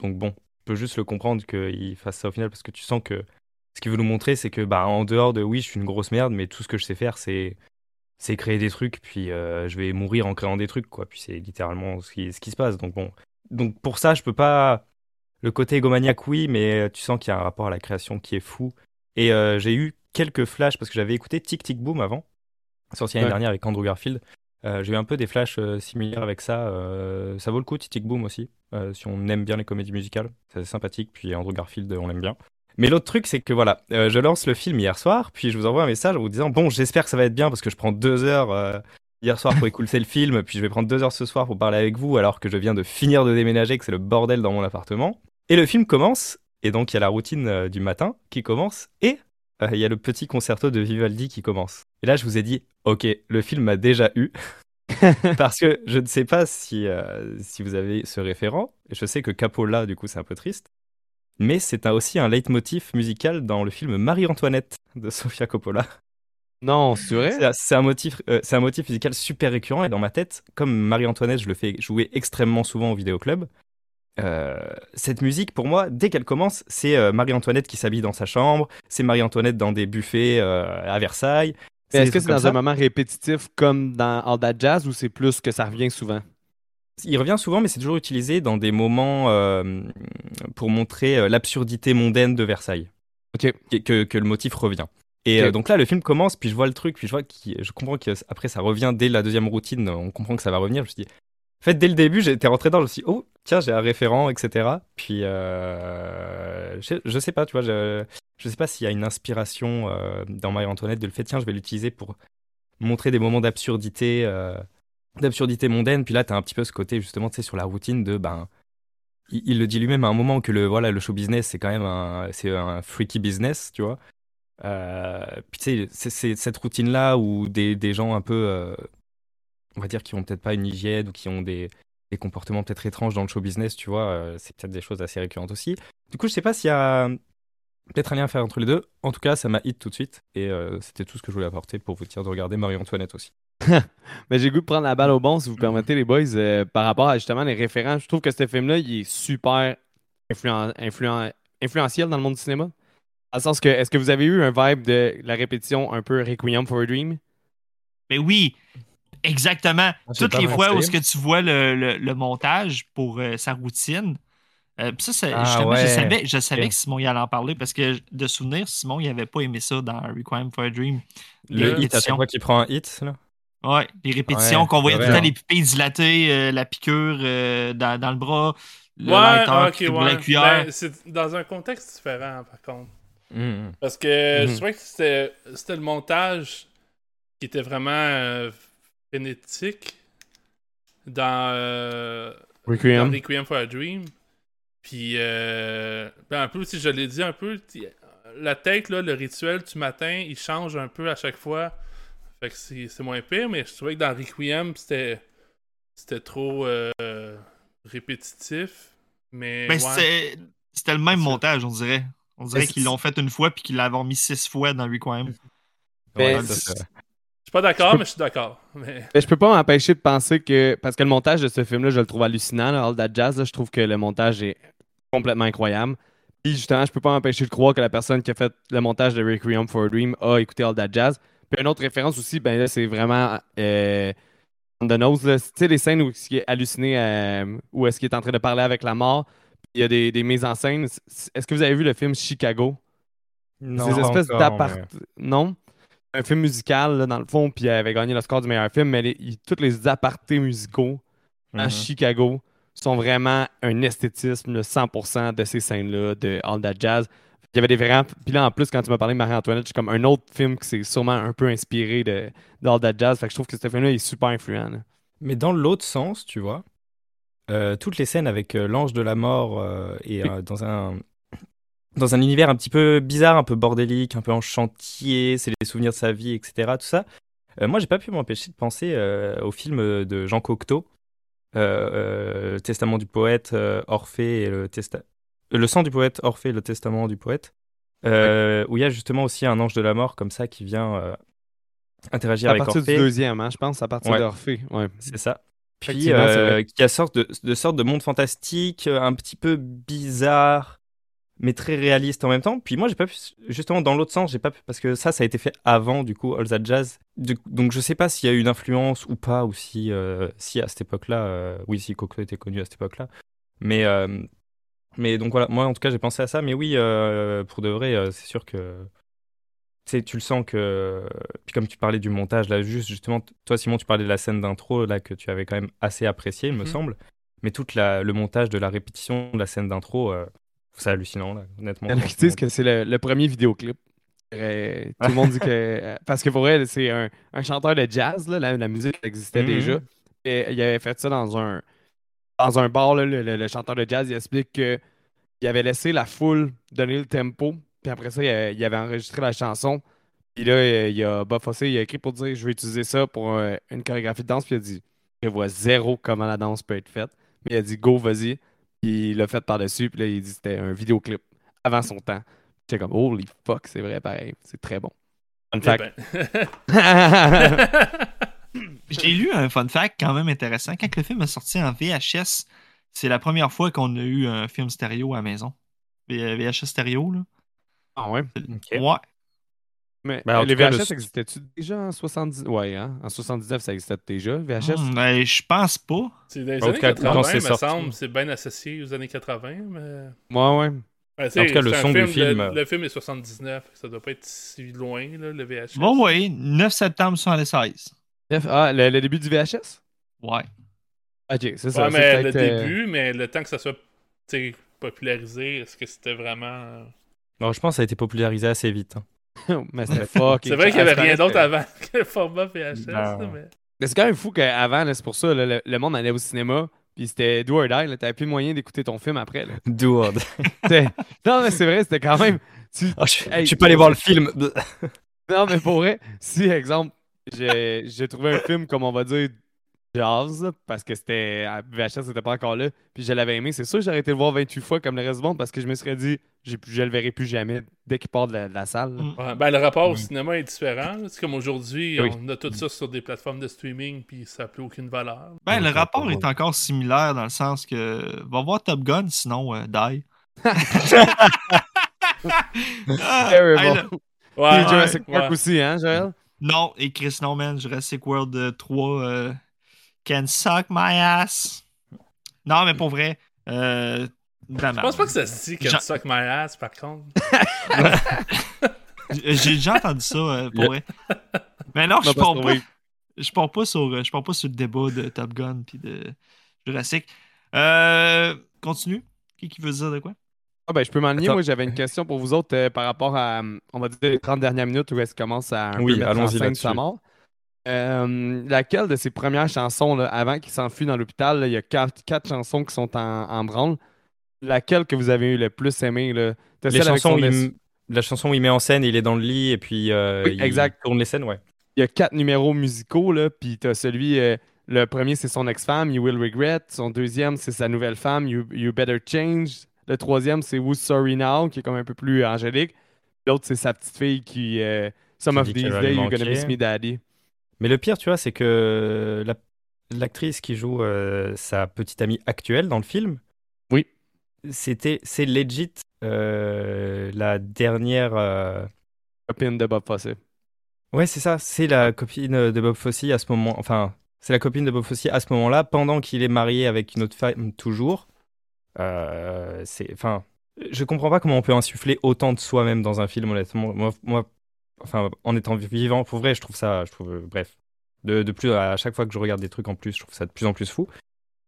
Donc bon, tu peux juste le comprendre qu'il fasse ça au final, parce que tu sens que ce qu'il veut nous montrer, c'est que, bah, en dehors de, oui, je suis une grosse merde, mais tout ce que je sais faire, c'est c'est créer des trucs, puis euh, je vais mourir en créant des trucs, quoi. Puis c'est littéralement ce qui, ce qui se passe. Donc bon, donc pour ça, je peux pas. Le côté égomaniaque, oui, mais tu sens qu'il y a un rapport à la création qui est fou. Et euh, j'ai eu quelques flashs parce que j'avais écouté Tic Tic Boom avant, sorti l'année Ouais. dernière avec Andrew Garfield. Euh, j'ai eu un peu des flashs euh, similaires avec ça. euh, ça vaut le coup, Tic Tic Boom aussi, euh, si on aime bien les comédies musicales. C'est sympathique, puis Andrew Garfield, on l'aime bien. Mais l'autre truc, c'est que voilà, euh, je lance le film hier soir, puis je vous envoie un message en vous disant Bon, j'espère que ça va être bien parce que je prends deux heures euh, hier soir pour écouter le film, puis je vais prendre deux heures ce soir pour parler avec vous alors que je viens de finir de déménager, que c'est le bordel dans mon appartement. Et le film commence, et donc il y a la routine euh, du matin qui commence, et il y a le petit concerto de Vivaldi qui commence. Et là, je vous ai dit Ok, le film m'a déjà eu. Parce que je ne sais pas si, si vous avez ce référent. Je sais que Capola, du coup, c'est un peu triste. Mais c'est aussi un leitmotiv musical dans le film Marie-Antoinette de Sofia Coppola. Non, c'est vrai? C'est un, motif, euh, c'est un motif musical super récurrent et dans ma tête, comme Marie-Antoinette, je le fais jouer extrêmement souvent au vidéoclub. euh, cette musique, pour moi, dès qu'elle commence, c'est euh, Marie-Antoinette qui s'habille dans sa chambre, c'est Marie-Antoinette dans des buffets euh, à Versailles. Est-ce que c'est dans ça. un moment répétitif comme dans All That Jazz ou c'est plus que ça revient souvent? Il revient souvent, mais c'est toujours utilisé dans des moments euh, pour montrer euh, l'absurdité mondaine de Versailles. Que, le motif revient. Et euh, donc là, le film commence, puis je vois le truc, puis je vois qu'il- je comprends qu'après ça revient dès la deuxième routine, on comprend que ça va revenir. Je me suis dit, en fait, dès le début, j'étais rentré dans, je me suis dit, oh, tiens, j'ai un référent, etc. Puis, euh, je, je sais pas, tu vois, je, je sais pas s'il y a une inspiration dans Marie-Antoinette de le fait, tiens, je vais l'utiliser pour montrer des moments d'absurdité. D'absurdité mondaine. Puis là, tu as un petit peu ce côté, justement, tu sais, sur la routine de, ben, il, le dit lui-même à un moment que le, voilà, le show business, c'est quand même un, un freaky business, tu vois. Euh, puis tu sais, c'est- cette routine-là où des, des gens un peu, euh, on va dire, qui ont peut-être pas une hygiène ou qui ont des, des comportements peut-être étranges dans le show business, tu vois, euh, c'est peut-être des choses assez récurrentes aussi. Du coup, je sais pas s'il y a peut-être un lien à faire entre les deux. En tout cas, ça m'a hit tout de suite et c'était tout ce que je voulais apporter pour vous dire de regarder Marie-Antoinette aussi. Mais j'ai le goût de prendre la balle au bon, si vous permettez, les boys, euh, par rapport à justement les référents. Je trouve que ce film-là, il est super influen- influen- influentiel dans le monde du cinéma. Le sens que, est-ce que vous avez eu un vibe de la répétition un peu Requiem for a Dream? Mais oui, exactement. Ah, Toutes les fois où ce que tu vois le, le- le montage pour euh, sa routine, euh, pis ça, c'est- Ah, je savais, je savais que Simon y allait en parler parce que de souvenir, Simon, il avait pas aimé ça dans Requiem for a Dream. Les Le hit à chaque fois qu'il prend un hit, là. Ouais, les répétitions Ouais, qu'on voyait tout le temps, les pupilles dilatées, euh, la piqûre euh, dans, dans le bras, le Ouais, lighter ok, qui double ouais. la cuillère. Ben, c'est dans un contexte différent, par contre. Mhm. Parce que je Mhm. trouvais que c'était c'était le montage qui était vraiment euh, frénétique dans, euh, dans Requiem. For a Dream. Puis, euh, ben, un peu, si je l'ai dit un peu, la tête, là, le rituel du matin, il change un peu à chaque fois. Fait que c'est c'est moins pire, mais je trouvais que dans Requiem, c'était c'était trop euh, répétitif. Mais Ben, ouais. c'était- C'était le même montage, on dirait. On dirait qu'ils l'ont fait une fois puis qu'ils l'avaient mis six fois dans Requiem. Ben, Ouais, ça, Je suis pas d'accord, mais je suis d'accord. Mais... Mais je peux pas m'empêcher de penser que. Parce que le montage de ce film-là, je le trouve hallucinant, là, All That Jazz. là, je trouve que le montage est complètement incroyable. Puis justement, je peux pas m'empêcher de croire que la personne qui a fait le montage de Requiem for a Dream a écouté All That Jazz. Puis une autre référence aussi, ben là, c'est vraiment. Euh, on the nose. Tu sais, les scènes où il est halluciné, euh, où est-ce qu'il est en train de parler avec la mort. Il y a des, des mises en scène. Est-ce que vous avez vu le film Chicago? Non, Ces espèces d'appart. mais- Non? Un film musical, là, dans le fond, puis il avait gagné le score du meilleur film, mais les, il- tous les apartés musicaux à Mhm. Chicago sont vraiment un esthétisme, le 100% de ces scènes-là, de All That Jazz. Il y avait des vrais. Puis là, en plus, quand tu m'as parlé de Marie-Antoinette, c'est comme un autre film qui s'est sûrement un peu inspiré de, de All That Jazz. Fait que je trouve que ce film-là est super influent. là. Mais dans l'autre sens, tu vois, euh, toutes les scènes avec euh, l'ange de la mort euh, et dans un dans un univers un petit peu bizarre, un peu bordélique, un peu en chantier, c'est les souvenirs de sa vie, etc. Tout ça. Moi, j'ai pas pu m'empêcher de penser au film de Jean Cocteau, Testament du poète, Orphée et le testa- euh, le sang du poète, Orphée le testament du poète, euh, où il y a justement aussi un ange de la mort comme ça qui vient euh, interagir À avec partir du Orphée. deuxième, hein, je pense, à partir Ouais. d'Orphée. Ouais. C'est ça. Puis, euh, qui a sorte de, de sorte de monde fantastique, euh, un petit peu bizarre, mais très réaliste en même temps. Puis moi, j'ai pas pu, justement, dans l'autre sens, j'ai pas pu, parce que ça, ça a été fait avant, du coup, All That Jazz. Donc, je sais pas s'il y a eu une influence ou pas, ou si, si à cette époque-là, oui, si Coco était connu à cette époque-là. Mais, mais donc voilà, moi, en tout cas, j'ai pensé à ça. Mais oui, euh, pour de vrai, euh, c'est sûr que. Tu le sens que. Puis comme tu parlais du montage, là, juste justement, toi, Simon, tu parlais de la scène d'intro, là, que tu avais quand même assez apprécié, il me Mhm. semble. Mais tout le montage de la répétition de la scène d'intro, euh, c'est hallucinant, là, honnêtement. Il y en a qui disent que c'est le, le premier vidéoclip? Euh, tout le monde dit que. Parce que pour elle, c'est un, un chanteur de jazz, là, la, la musique existait Mhm. déjà. Et il avait fait ça dans un, dans un bar, là, le, le- le chanteur de jazz. Il explique qu'il avait laissé la foule donner le tempo. Puis après ça, il, avait enregistré la chanson. Puis là, il a Bob il a écrit pour dire Je vais utiliser ça pour euh, une chorégraphie de danse. Puis il a dit Je vois zéro comment la danse peut être faite. Mais il a dit Go, vas-y. Puis il l'a fait par-dessus. Puis là, il dit C'était un vidéoclip avant son temps. J'étais comme Holy fuck, c'est vrai, pareil. C'est très bon. Fun Eh fact. J'ai lu un fun fact quand même intéressant. Quand le film est sorti en VHS, c'est la première fois qu'on a eu un film stéréo à la maison. VHS stéréo, là. ah ouais? Ouais. Mais Ben, en euh, les cas, VHS le- existaient-tu déjà en 70 Ouais, hein? En 79, ça existait déjà, le VHS. Hmm, ben, je pense pas. C'est des En années tout cas, 80, quand c'est me sorti. semble. C'est bien associé aux années 80, mais... Ouais, ouais. Ben, En tout cas, le son du film, euh, le film est 79, ça doit pas être si loin, là, le VHS. Bon, ouais, 9 septembre 76. Ah, le, le début du VHS Ouais. Ok, c'est ça. Ouais, c'est mais le euh, début, mais le temps que ça soit tu sais, popularisé, est-ce que c'était vraiment... euh, Non, je pense que ça a été popularisé assez vite. hein. mais c'était fucking C'est vrai qu'il y avait rien d'autre avant que le format VHS, Non. mais... Mais c'est quand même fou qu'avant, c'est pour ça, là, le, le monde allait au cinéma, puis c'était do or die, t'avais plus moyen d'écouter ton film après. Là. Dude. C'était- non, mais c'est vrai, c'était quand même. tu- je, Hey, je suis pas allé voir le film. Non, mais pour vrai, si, exemple, j'ai j'ai trouvé un film, comme on va dire, jazz, parce que c'était. VHS, c'était pas encore là, puis je l'avais aimé, c'est sûr que j'aurais été le voir 28 fois comme le reste du monde, parce que je me serais dit, j'ai plus- je le verrai plus jamais dès qu'il part de la, de la salle. Mm. Ouais, ben, le rapport au cinéma est différent. C'est comme aujourd'hui, Oui. on a tout ça sur des plateformes de streaming, puis ça n'a plus aucune valeur. Ben, le rapport est encore similaire dans le sens que va voir Top Gun, sinon euh, die. Ah, Terrible. hey, Ouais, Jurassic ouais, Park aussi, hein, Joël? Non, et Chris, non, man, Jurassic World euh, 3 euh, can suck my ass. Non, mais pour vrai, euh, Je pense pas que ça se dit Jean- Can Suck My Ass, par contre. J'ai déjà entendu ça, euh, pour vrai. Mais non, je pars pas, je pars pas sur, euh, je pars pas sur le débat de Top Gun puis de Jurassic. Euh, continue. Qui qui veut dire de quoi? Ah ben, je peux m'enligner. Moi, j'avais une question pour vous autres euh, par rapport à, euh, on va dire, les 30 dernières minutes où est-ce commence à un Oui, peu mettre en sa mort. Euh, laquelle de ses premières chansons, là, avant qu'il s'enfuit dans l'hôpital, il y a quatre, quatre chansons qui sont en, en branle. Laquelle que vous avez eu le plus aimé? Là? Les chansons, il la chanson où il met en scène, il est dans le lit et puis euh, Oui, il exact. tourne les scènes, ouais. il y a quatre numéros musicaux, là, puis t'as celui, euh, le premier c'est son ex-femme, You Will Regret. Son deuxième c'est sa nouvelle femme, You, You Better Change. Le troisième c'est Who's Sorry Now, qui est comme un peu plus angélique. L'autre c'est sa petite fille qui, euh, Some Qui of These Days, You're Gonna. Miss Me Daddy. Mais le pire, tu vois, c'est que la- l'actrice qui joue euh, sa petite amie actuelle dans le film, Oui. c'était, c'est legit euh, la dernière. euh, Copine de Bob Fosse. Ouais, c'est ça, c'est la copine de Bob Fosse à ce moment. Enfin, c'est la copine de Bob Fosse à ce moment-là, pendant qu'il est marié avec une autre femme toujours. Euh, c'est, enfin, je comprends pas comment on peut insuffler autant de soi-même dans un film, honnêtement. Moi, moi, enfin, en étant vivant, pour vrai, je trouve ça, je trouve, euh, bref, de, de plus à chaque fois que je regarde des trucs en plus, je trouve ça de plus en plus fou.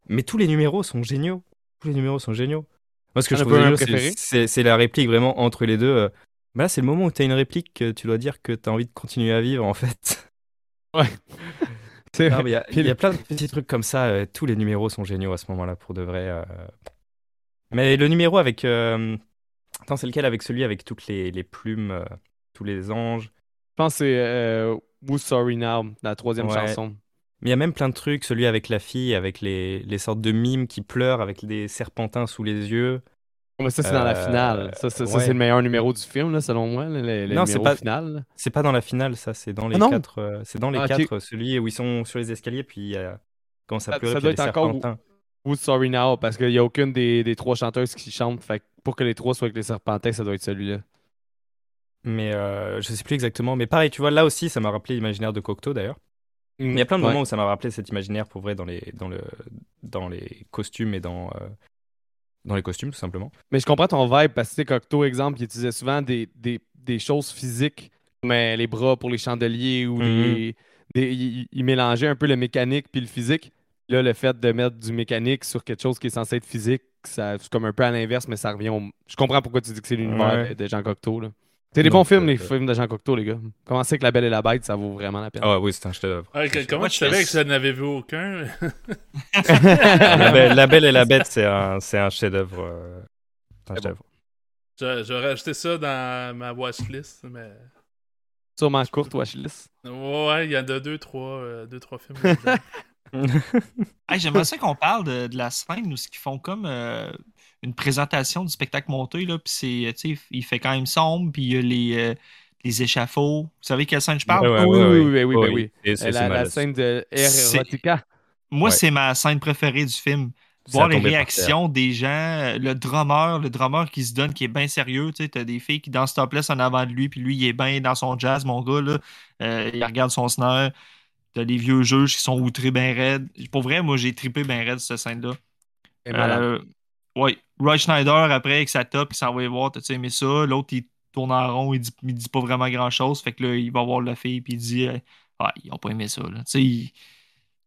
Mais tous les numéros sont géniaux. Tous les numéros sont géniaux. Moi, ce que je trouve génial, c'est- la réplique vraiment entre les deux. euh, bah là, c'est le moment où tu as une réplique que tu dois dire que tu as envie de continuer à vivre, en fait. Mais Il y, a- y plein de petits trucs comme ça. euh, tous les numéros sont géniaux à ce moment-là, pour de vrai. euh. Mais le numéro avec. euh, Attends, c'est lequel Avec celui avec toutes les, les plumes, euh, tous les anges? Je pense que c'est euh, Who's Sorry Now, la troisième Ouais. chanson. Mais il y a même plein de trucs. Celui avec la fille, avec les, les sortes de mimes qui pleurent, avec des serpentins sous les yeux. Mais ça, c'est dans la Euh, finale. Ça, ça, ça, ouais. c'est le meilleur numéro du film, là, selon moi, le, le- Non, c'est pas- final. C'est pas dans la finale, ça. C'est dans les Ah quatre. c'est dans les Ah, quatre. Celui où ils sont sur les escaliers, puis il y a- quand ça Ça- pleure, ça doit être encore- Who's Sorry Now, parce qu'il n'y a aucune des, des trois chanteuses qui chantent. Fait que pour que les trois soient avec les serpentins, ça doit être celui-là. Mais euh, je sais plus exactement. Mais pareil, tu vois, là aussi, ça m'a rappelé l'imaginaire de Cocteau d'ailleurs. Mais il y a plein de Ouais. moments où ça m'a rappelé cet imaginaire pour vrai dans les, dans le, dans les costumes et dans, euh, dans les costumes tout simplement. Mais je comprends ton vibe parce que Cocteau, exemple, il utilisait souvent des, des, des choses physiques, comme euh, les bras pour les chandeliers ou Mhm. les, des- il, il mélangeait un peu le mécanique puis le physique. Là, le fait de mettre du mécanique sur quelque chose qui est censé être physique, ça, c'est comme un peu à l'inverse, mais ça revient au... Je comprends pourquoi tu dis que c'est l'univers Ouais. de, Jean Cocteau. là. C'est des bons films, euh, les films de Jean Cocteau, les gars. Commencez avec La Belle et la Bête, ça vaut vraiment la peine? Ah oui, c'est un chef-d'œuvre. Que- comment tu je savais que je n'avais vu aucun? La, belle, et la Bête, c'est un, c'est un chef-d'œuvre. euh, c'est un chef-d'œuvre. Je- J'aurais ajouté ça dans ma watchlist, mais. Sûrement courte, Watchlist. Ouais, il y en a deux, trois, euh, deux, trois films. Hey, J'aimerais ça qu'on parle de, de la scène où ce qu'ils font comme euh, une présentation du spectacle monté. Là, puis c'est, il fait quand même sombre, puis il y a les, euh, les échafauds. Vous savez quelle scène je parle? Ouais, ouais, oui, oui, oui, oui, oui, La, scène de Erotica. Moi, Ouais. c'est ma scène préférée du film. Voir les réactions des gens, le drummer, le drummer qui se donne, qui est bien sérieux. Tu sais, t'as des filles qui dansent topless en avant de lui, puis lui, il est bien dans son jazz, mon gars. Là. Euh, il regarde son snare. T'as des vieux juges qui sont outrés bien raides. Pour vrai, moi, j'ai trippé bien raide cette scène-là. Euh, ouais. Roy Schneider, après, avec sa top, il s'en va y voir, t'as-tu aimé ça? L'autre, il tourne en rond, il dit, il dit pas vraiment grand-chose. Fait que là, il va voir la fille, puis il dit, euh, ah, ils ont pas aimé ça. Là. Tu sais, il-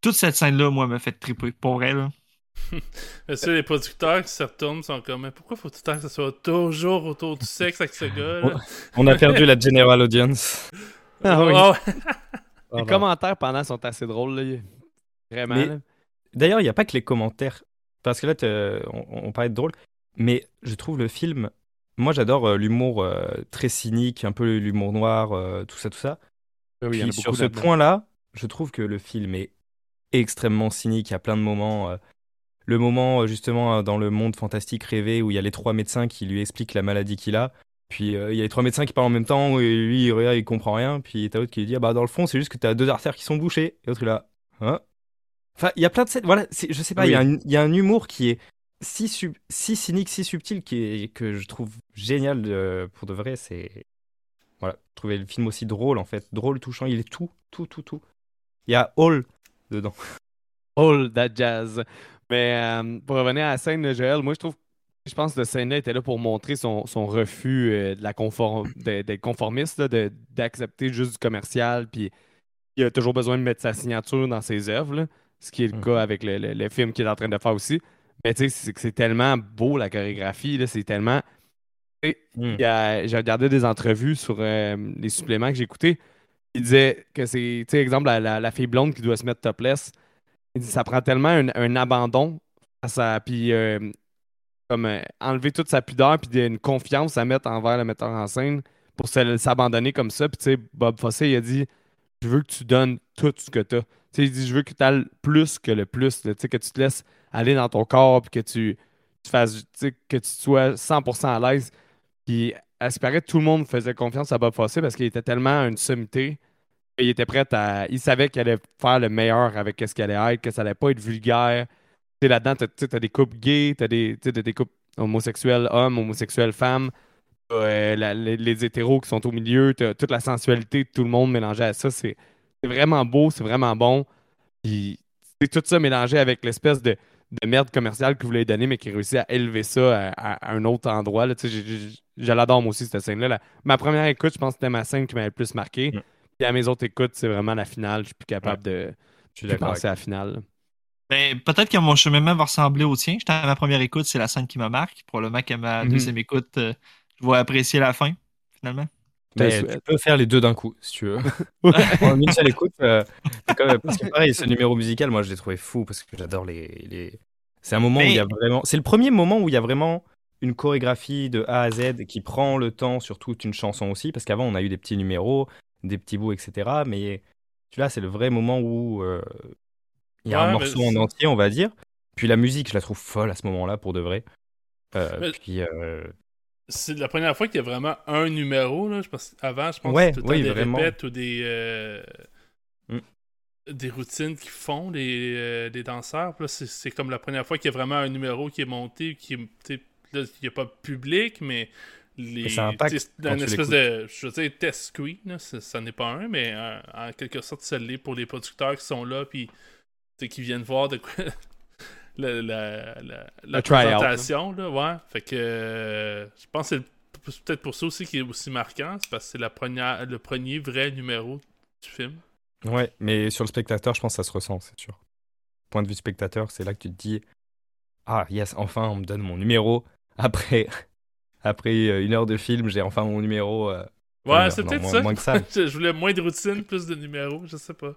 Toute cette scène-là, moi, m'a fait tripper. Pour vrai, là. Sais, les producteurs qui se retournent sont comme, mais pourquoi faut tout le temps que ce soit toujours autour du sexe avec ce gars? là? On a perdu la general audience. Ah oui. Ouais, Les commentaires pendant sont assez drôles. Là. Vraiment. Mais-. D'ailleurs, il n'y a pas que les commentaires. Parce que là, on, on parlait de drôle. Mais je trouve le film. Moi, j'adore euh, l'humour euh, très cynique, un peu l'humour noir, euh, tout ça, tout ça. Oui, il y en a Puis beaucoup sur ce point-là, je trouve que le film est extrêmement cynique. Il y a plein de moments. euh, le moment, justement, dans le monde fantastique rêvé où il y a les trois médecins qui lui expliquent la maladie qu'il a. Puis euh, il y a les trois médecins qui parlent en même temps et lui, il regarde, il comprend rien. Puis t'as l'autre qui lui dit ah bah, dans le fond, c'est juste que t'as deux artères qui sont bouchées. Et l'autre, il là. Hein? Enfin, il y a plein de scènes. Voilà, je sais pas, il y a Oui. un- il y, a un humour qui est si, sub- si cynique, si subtil, qui est, que je trouve génial euh, pour de vrai. C'est. Voilà, trouver le film aussi drôle en fait. Drôle, touchant, il est tout, tout, tout, tout. Il y a All dedans. All that jazz. Mais euh, pour revenir à la scène de Joël, moi je trouve, je pense que cette scène-là était là pour montrer son, son refus euh, de la conform, de- d'être conformiste, d'accepter juste du commercial, puis il a toujours besoin de mettre sa signature dans ses œuvres, là, ce qui est le Mhm. cas avec le, le- le film qu'il est en train de faire aussi. Mais tu sais, c'est que c'est tellement beau la chorégraphie, c'est tellement. A- J'ai regardé des entrevues sur euh, les suppléments que j'ai écoutés. Il disait que c'est, tu sais, exemple, la, la- la fille blonde qui doit se mettre topless. Il dit ça prend tellement un, un abandon à sa. Puis, euh, comme euh, enlever toute sa pudeur, puis une confiance à mettre envers le metteur en scène pour s'abandonner comme ça. Puis, tu sais, Bob Fosse, il a dit Je veux que tu donnes tout ce que tu as. Tu sais, il dit Je veux que tu ailles plus que le plus. Tu sais, que tu te laisses aller dans ton corps, puis que tu, tu fasses, que tu sois 100% à l'aise. Puis, à ce tout le monde faisait confiance à Bob Fosse parce qu'il était tellement une sommité. Il était prêt à. Il savait qu'il allait faire le meilleur avec ce qu'il allait être, que ça allait pas être vulgaire. Sais, là-dedans, t'as- tu t'as des couples gays, t'as des, tu sais, t'as des couples homosexuels hommes, homosexuels femmes, euh, la- les, les hétéros qui sont au milieu, t'as toute la sensualité de tout le monde mélangée à ça. C'est c'est vraiment beau, c'est vraiment bon. Puis, c'est tout ça mélangé avec l'espèce de, de merde commerciale que vous voulez donner, mais qui réussit à élever ça à, à- à un autre endroit. Là. Je l'adore moi aussi, cette scène-là. Ma première écoute, je pense que c'était ma scène qui m'avait le plus marqué. Mm. Puis à mes autres écoutes, c'est vraiment la finale. Je suis plus capable de, Je suis de penser à la finale. Ben, peut-être que mon cheminement va ressembler au tien. J'étais à ma première écoute, c'est la scène qui me marque. Probablement qu'à ma Mhm. deuxième écoute, euh, je vais apprécier la fin, finalement. Mais Je te tu peux faire les deux d'un coup, si tu veux. en une seule écoute. euh, c'est quand même- parce que pareil, ce numéro musical, moi, je l'ai trouvé fou parce que j'adore les. les- C'est un moment où il y a vraiment. C'est le premier moment où il y a vraiment une chorégraphie de A à Z qui prend le temps sur toute une chanson aussi. Parce qu'avant, on a eu des petits numéros, des petits bouts, etc. Mais celui-là, c'est le vrai moment où euh, il y a Ouais, un morceau en entier, on va dire. Puis la musique, je la trouve folle à ce moment-là, pour de vrai. Euh, puis. euh, C'est la première fois qu'il y a vraiment un numéro. Là. Je pense, avant, je pense Ouais, que c'était tout le oui, temps des vraiment. répètes ou des, euh, Mm. des routines qu'ils font, les, les danseurs. C'est, comme la première fois qu'il y a vraiment un numéro qui est monté, qui est, là, il n'y a pas de public, mais les, ça impacte une espèce de, je veux dire, test screen, là, ça, ça n'est pas un, mais euh, en quelque sorte, ça l'est pour les producteurs qui sont là, puis qui viennent voir de quoi... La, la, la, présentation, là, ouais. Fait que euh, je pense que c'est peut-être pour ça aussi qui est aussi marquant, c'est parce que c'est la première, le premier vrai numéro du film. Ouais, mais sur le spectateur, je pense que ça se ressent, c'est sûr. Point de vue spectateur, c'est là que tu te dis Ah, yes, enfin, on me donne mon numéro. Après, après euh, une heure de film, j'ai enfin mon numéro. euh, Ouais, c'est peut-être ça. moins que ça. je voulais moins de routine, plus de numéros, je sais pas.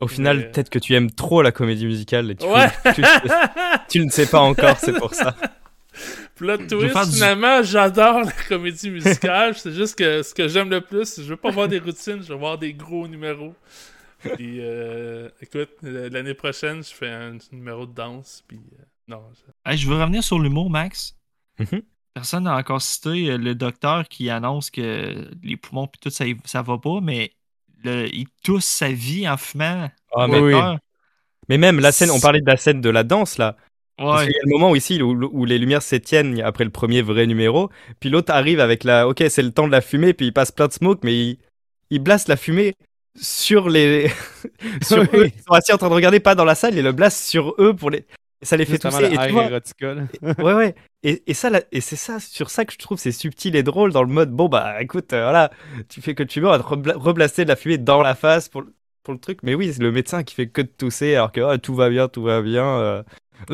Au final, Mais- peut-être que tu aimes trop la comédie musicale et tu, Ouais! tu, tu ne sais pas encore, c'est pour ça. Plot twist, du- finalement, j'adore la comédie musicale. c'est juste que ce que j'aime le plus, je veux pas voir des routines, je veux voir des gros numéros. Puis, euh, écoute, euh, l'année prochaine, je fais un numéro de danse. Puis, euh, non, je- Hey, je veux revenir sur l'humour, Max. Mhm. Personne n'a encore cité euh, le docteur qui annonce que les poumons puis tout ça, ça va pas, mais le- il tousse sa vie en fumant. Ah, mais, oui. mais même la scène, on parlait de la scène de la danse là. Parce qu'il y a le moment où, ici, où, où les lumières s'étiennent après le premier vrai numéro, puis l'autre arrive avec la. Ok, c'est le temps de la fumée, puis il passe plein de smoke, mais il, il blasse la fumée sur les. sur Oui. eux. Ils sont assis en train de regarder, pas dans la salle, il le blasse sur eux pour les. Ça les fait tousser. le Et, tu vois, érotica, ouais, ouais. Et, et ça, là- et c'est ça, sur ça que je trouve c'est subtil et drôle dans le mode, bon, bah écoute, euh, voilà, tu fais que tu veux, on va te rebla- reblaster de la fumée dans la face pour, le- pour le truc. Mais oui, c'est le médecin qui fait que de tousser alors que ah, tout va bien, tout va bien. euh.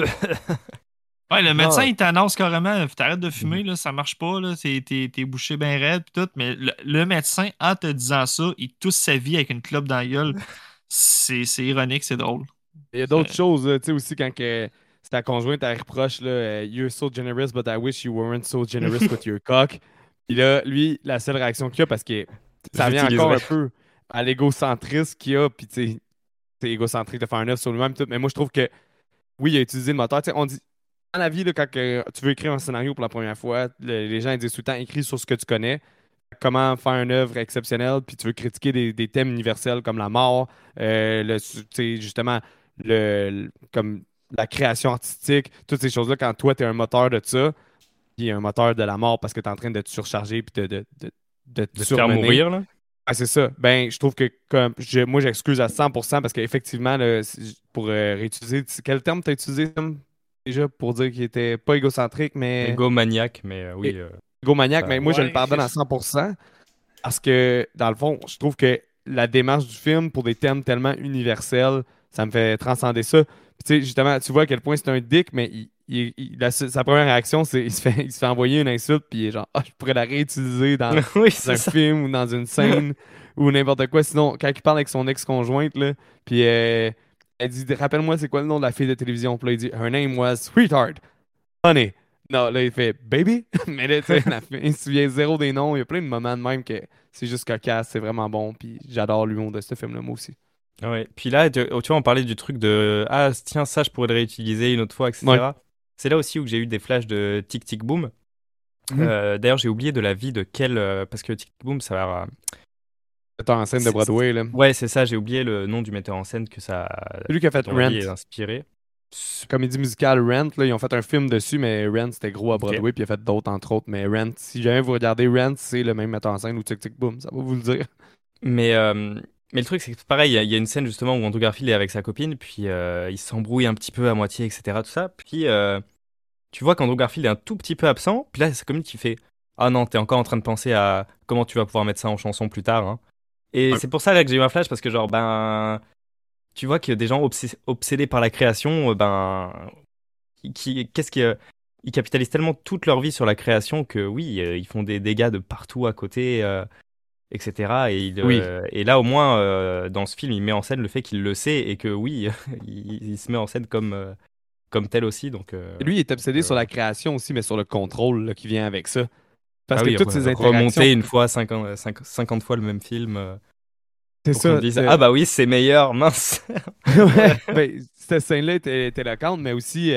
Ouais, le médecin, il t'annonce carrément, t'arrêtes de fumer, là, ça marche pas, là, t'es, t'es- t'es bouché bien raide, pis tout. Mais le, le médecin, en te disant ça, il tousse sa vie avec une clope dans la gueule. C'est, c'est ironique, c'est drôle. Il y a d'autres choses, tu sais, aussi quand que c'est ta conjointe, elle reproche, là, You're so generous, but I wish you weren't so generous with your cock. Puis là, lui, la seule réaction qu'il a, parce que ça vient encore un peu à l'égocentrisme qu'il a, puis tu sais, c'est égocentrique de faire un œuvre sur lui-même, tout. Mais moi, je trouve que, oui, il a utilisé le moteur. Tu sais, on dit, dans la vie, là, quand que tu veux écrire un scénario pour la première fois, le- les gens ils disent tout le temps, écris sur ce que tu connais. Comment faire une œuvre exceptionnelle, puis tu veux critiquer des, des thèmes universels comme la mort, euh, le, tu sais, justement, le, comme la création artistique, toutes ces choses-là, quand toi, tu es un moteur de ça, puis un moteur de la mort parce que tu es en train de te surcharger puis de, de, de, de te te faire mourir, là? Ah, c'est ça. Ben, je trouve que comme je- moi, j'excuse à 100% parce qu'effectivement, pour euh, réutiliser, quel terme tu as utilisé déjà pour dire qu'il était pas égocentrique, mais Égomaniaque, mais euh, oui. Euh, égomaniaque, mais moi, je le pardonne à je- 100% parce que, dans le fond, je trouve que la démarche du film pour des thèmes tellement universels, ça me fait transcender ça. Tu sais, justement, tu vois à quel point c'est un dick, mais il, il- il- la- sa première réaction, c'est il se fait, il se fait envoyer une insulte, puis il est genre, ah, je pourrais la réutiliser dans, oui, un ça. film ou dans une scène ou n'importe quoi. Sinon, quand il parle avec son ex-conjointe, là, puis euh, elle dit Rappelle-moi, c'est quoi le nom de la fille de télévision? Puis là, il dit Her name was Sweetheart. Honey. Non, là, il fait Baby? Mais là, tu sais, il se souvient zéro des noms. Il y a plein de moments de même que c'est juste cocasse, c'est vraiment bon. Puis j'adore l'humour de ce film-là, moi aussi. Ouais. Puis là, tu tu vois, on parlait du truc de Ah, tiens, ça, je pourrais le réutiliser une autre fois, etc. Ouais. C'est là aussi où j'ai eu des flashs de Tic Tic Boom. Mhm. Euh, D'ailleurs, j'ai oublié de la vie de quel. euh, parce que Tic Tic Boom, ça va. Metteur en scène de Broadway, là. Ouais, c'est ça, j'ai oublié le nom du metteur en scène que ça. C'est lui qui a fait vie est Rent. inspiré. Comédie musicale Rent, là, ils ont fait un film dessus, mais Rent, c'était gros à. Broadway, puis il a fait d'autres, entre autres. Mais Rent, si jamais vous regardez Rent, c'est le même metteur en scène ou Tic Tic Boom, ça va vous le dire. Mais, euh, mais le truc, c'est que pareil, il y a- il y, a une scène justement où Andrew Garfield est avec sa copine, puis euh, il s'embrouille un petit peu à moitié, etc. Tout ça. Puis euh, tu vois qu'Andrew Garfield est un tout petit peu absent, puis là, sa copine qui fait Ah non, t'es encore en train de penser à comment tu vas pouvoir mettre ça en chanson plus tard. hein. Et Ouais. c'est pour ça là, que j'ai eu un flash, parce que genre, ben. Tu vois que des gens obsé- obsédés par la création, euh, ben. qui- Qu'est-ce qui. ils capitalisent tellement toute leur vie sur la création que oui, ils font des dégâts de partout à côté. euh, etc. Et, il, Oui. euh, et là, au moins, euh, dans ce film, il met en scène le fait qu'il le sait et que oui, il, il se met en scène comme, euh, comme tel aussi. Donc, Lui, il est obsédé sur la création aussi, mais sur le contrôle là, qui vient avec ça. Parce ah que oui, toutes ces interactions. remonter une fois 50, 50 fois le même film. C'est ça. dise, ah bah oui, c'est meilleur, mince. ouais, ben, cette scène-là était, éloquente, mais aussi,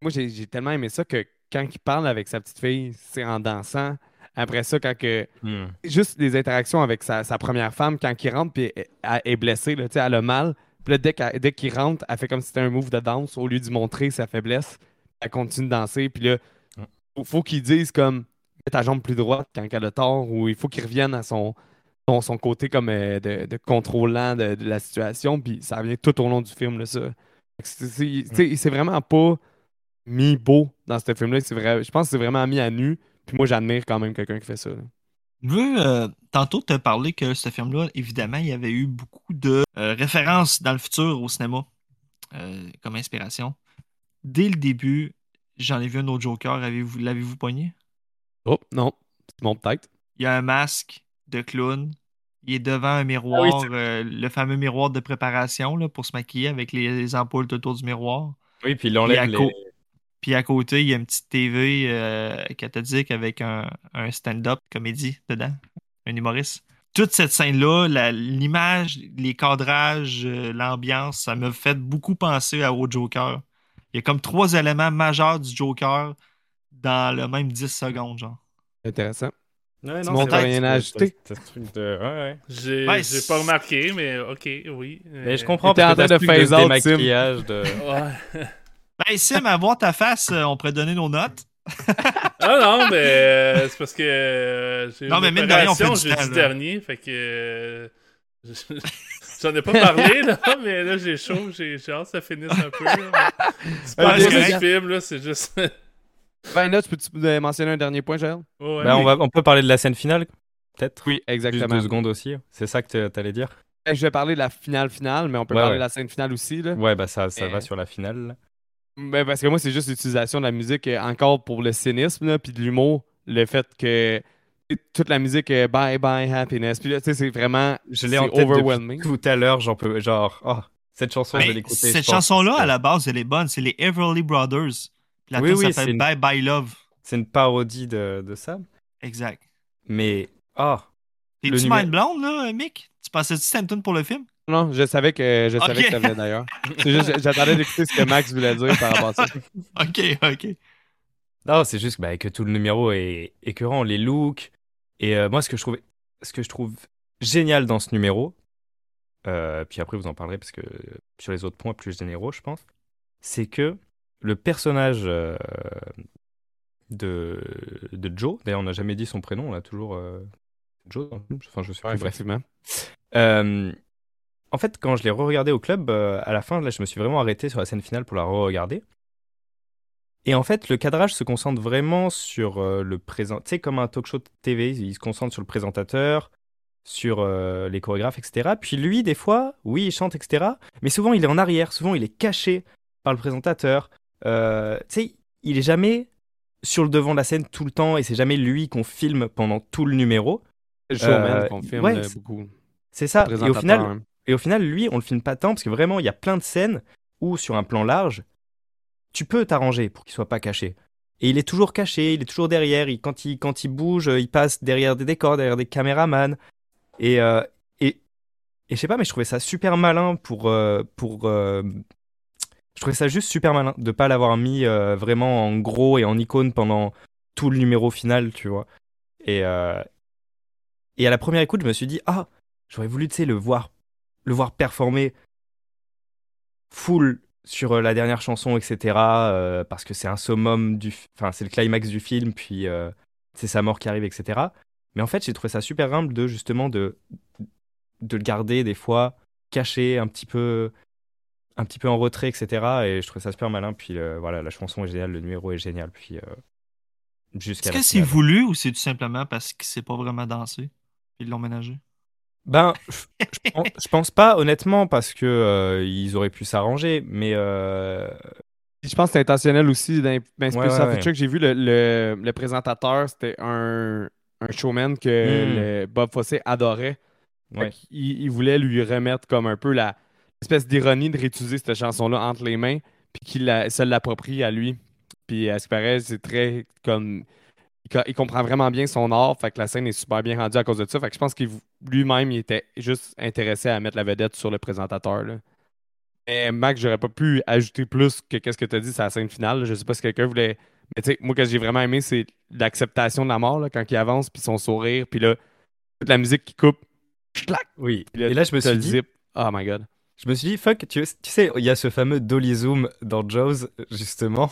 moi, j'ai j'ai tellement aimé ça que quand il parle avec sa petite fille, c'est en dansant. Après ça, quand que. Hmm. Juste les interactions avec sa, sa première femme, quand il rentre, puis elle, est blessée, là, elle a mal. Puis là, dès qu'il rentre, elle fait comme si c'était un move de danse au lieu de montrer sa faiblesse. Elle continue de danser, puis là, Ouais. faut, faut qu'il dise comme mets ta jambe plus droite quand elle a tort, ou il faut qu'il revienne à son, son, son côté comme euh, de, de contrôlant de, de la situation, puis ça revient tout au long du film, là, ça. C'est- s'est vraiment pas mis beau dans ce film-là. Je pense que c'est vraiment mis à nu. Puis moi, j'admire quand même quelqu'un qui fait ça. là. Je veux euh, tantôt te parler que ce film-là, évidemment, il y avait eu beaucoup de euh, références dans le futur au cinéma euh, comme inspiration. Dès le début, j'en ai vu un autre Joker. Avez-vous, l'avez-vous pogné? Oh, non. C'est mon tête. Il y a un masque de clown. Il est devant un Ah miroir, euh, le fameux miroir de préparation là, pour se maquiller avec les, les ampoules tout autour du miroir. Oui, puis enlève à, les... puis à côté, il y a une petite TV euh, cathodique avec un, un stand-up comédie dedans, un humoriste. Toute cette scène-là, l'image, les cadrages, euh, l'ambiance, ça m'a fait beaucoup penser à, au Joker. Il y a comme trois éléments majeurs du Joker dans le même 10 secondes, genre. Intéressant. Ouais, vrai, rien à c'est- ajouter? de... ouais, ouais. J'ai Ouais, j'ai c'est- pas remarqué, mais ok, oui. Mais je Euh, comprends T'es en train de phase out, de... Ben, Sim, à voir ta face, euh, on pourrait donner nos notes. Ah non, mais euh, c'est parce que euh, j'ai Non, une mais mine de rien, on fait opération jeudi dernier, fait que euh, je- j'en ai pas parlé là, mais là j'ai chaud, j'ai j'ai hâte que ça finisse un peu. là. C'est pas correct. film là, c'est juste. Ben là, tu peux-tu euh, mentionner un dernier point? Ouais, Bah, on, va, on peut parler de la scène finale, peut-être? Oui, Juste exactement. deux secondes aussi. C'est ça que tu allais dire? Eh, Je vais parler de la finale finale, mais on peut Ouais, parler ouais. de la scène finale aussi. Là. Ouais, bah ça, ça va sur la finale. là. Ben, parce que moi, c'est juste l'utilisation de la musique euh, encore pour le cynisme, là, puis de l'humour. Le fait que toute la musique est Bye Bye Happiness. Puis là, tu sais, c'est vraiment. Je l'ai en tête overwhelming. tout à l'heure, j'en peux... Genre, oh, cette chanson, je vais Mais l'écouter. cette chanson-là, à la base, elle est bonne. C'est les Everly Brothers. Puis la Oui, oui, c'est s'appelle une- Bye Bye Love. C'est une parodie de, de ça. Exact. Mais, ah, Le T'es-tu numé- mind blonde, là, Mick? Tu pensais-tu tune pour le film? Non, je savais que je savais que ça venait d'ailleurs. C'est juste, j'attendais d'écouter ce que Max voulait dire par rapport à ça. Ok, ok. Non, c'est juste bah, que tout le numéro est écœurant, les looks. Et euh, moi, ce que je trouve, ce que je trouve génial dans ce numéro, euh, puis après vous en parlerez parce que sur les autres points plus généraux, je pense, c'est que le personnage euh, de, de Joe, d'ailleurs on n'a jamais dit son prénom, on a toujours euh, Joe, enfin je sais Ouais, plus, bref. Euh, en fait, quand je l'ai re-regardé au club, euh, à la fin, là, je me suis vraiment arrêté sur la scène finale pour la re-regarder. Et en fait, le cadrage se concentre vraiment sur euh, le présent. Tu sais, comme un talk show de TV, il se concentre sur le présentateur, sur euh, les chorégraphes, etc. Puis lui, des fois, oui, il chante, etc. Mais souvent, il est en arrière, souvent, il est caché par le présentateur. Tu sais, il est jamais sur le devant de la scène tout le temps et c'est jamais lui qu'on filme pendant tout le numéro. Showman qu'on filme ouais, beaucoup. C'est ça. Et au final, hein. et au final, lui, on le filme pas tant parce que vraiment, il y a plein de scènes où sur un plan large, tu peux t'arranger pour qu'il soit pas caché. Et il est toujours caché, il est toujours derrière. Il, quand, il, quand il bouge, il passe derrière des décors, derrière des caméramans. Et, euh, et, et je sais pas, mais je trouvais ça super malin pour. euh, pour euh, je trouvais ça juste super malin de pas l'avoir mis euh, vraiment en gros et en icône pendant tout le numéro final, tu vois. Et, euh, et à la première écoute, je me suis dit, ah, j'aurais voulu, tu sais, le voir, le voir performer full sur euh, la dernière chanson, etc. euh, parce que c'est un summum du, enfin, c'est le climax du film, puis euh, c'est sa mort qui arrive, etc. Mais en fait, j'ai trouvé ça super humble de justement de de le garder des fois caché, un petit peu, un petit peu en retrait, etc. Et je trouvais ça super malin. Puis euh, voilà, la chanson est géniale, le numéro est génial. Puis jusqu'à Est-ce que c'est voulu ou c'est tout simplement parce qu'il sait pas vraiment danser? Ils l'ont ménagé? Ben, je, pense, pas, honnêtement, parce que euh, ils auraient pu s'arranger, mais euh, Je pense que c'est intentionnel aussi. Dans, ben, Ouais, Special ouais, Feature que j'ai vu, le, le, le présentateur, c'était un, un showman que Mm. le Bob Fosse adorait. Ouais. il, voulait lui remettre comme un peu la espèce d'ironie de réutiliser cette chanson-là entre les mains, puis qu'il se l'approprie à lui. Puis à ce qui paraît, c'est très comme. Il, co- il comprend vraiment bien son art, fait que la scène est super bien rendue à cause de ça. Fait que je pense qu'il lui-même, il était juste intéressé à mettre la vedette sur le présentateur. Là. Mais Max, j'aurais pas pu ajouter plus que qu'est-ce que tu as dit, c'est la scène finale. là. Je sais pas si quelqu'un voulait. Mais tu sais, moi, ce que j'ai vraiment aimé, c'est l'acceptation de la mort, là, quand il avance, puis son sourire, puis là, toute la musique qui coupe. Oui. Puis Et là, je me suis dit, zip. Oh my god. Je me suis dit, fuck, tu, tu sais, il y a ce fameux dolly zoom dans Jaws, justement.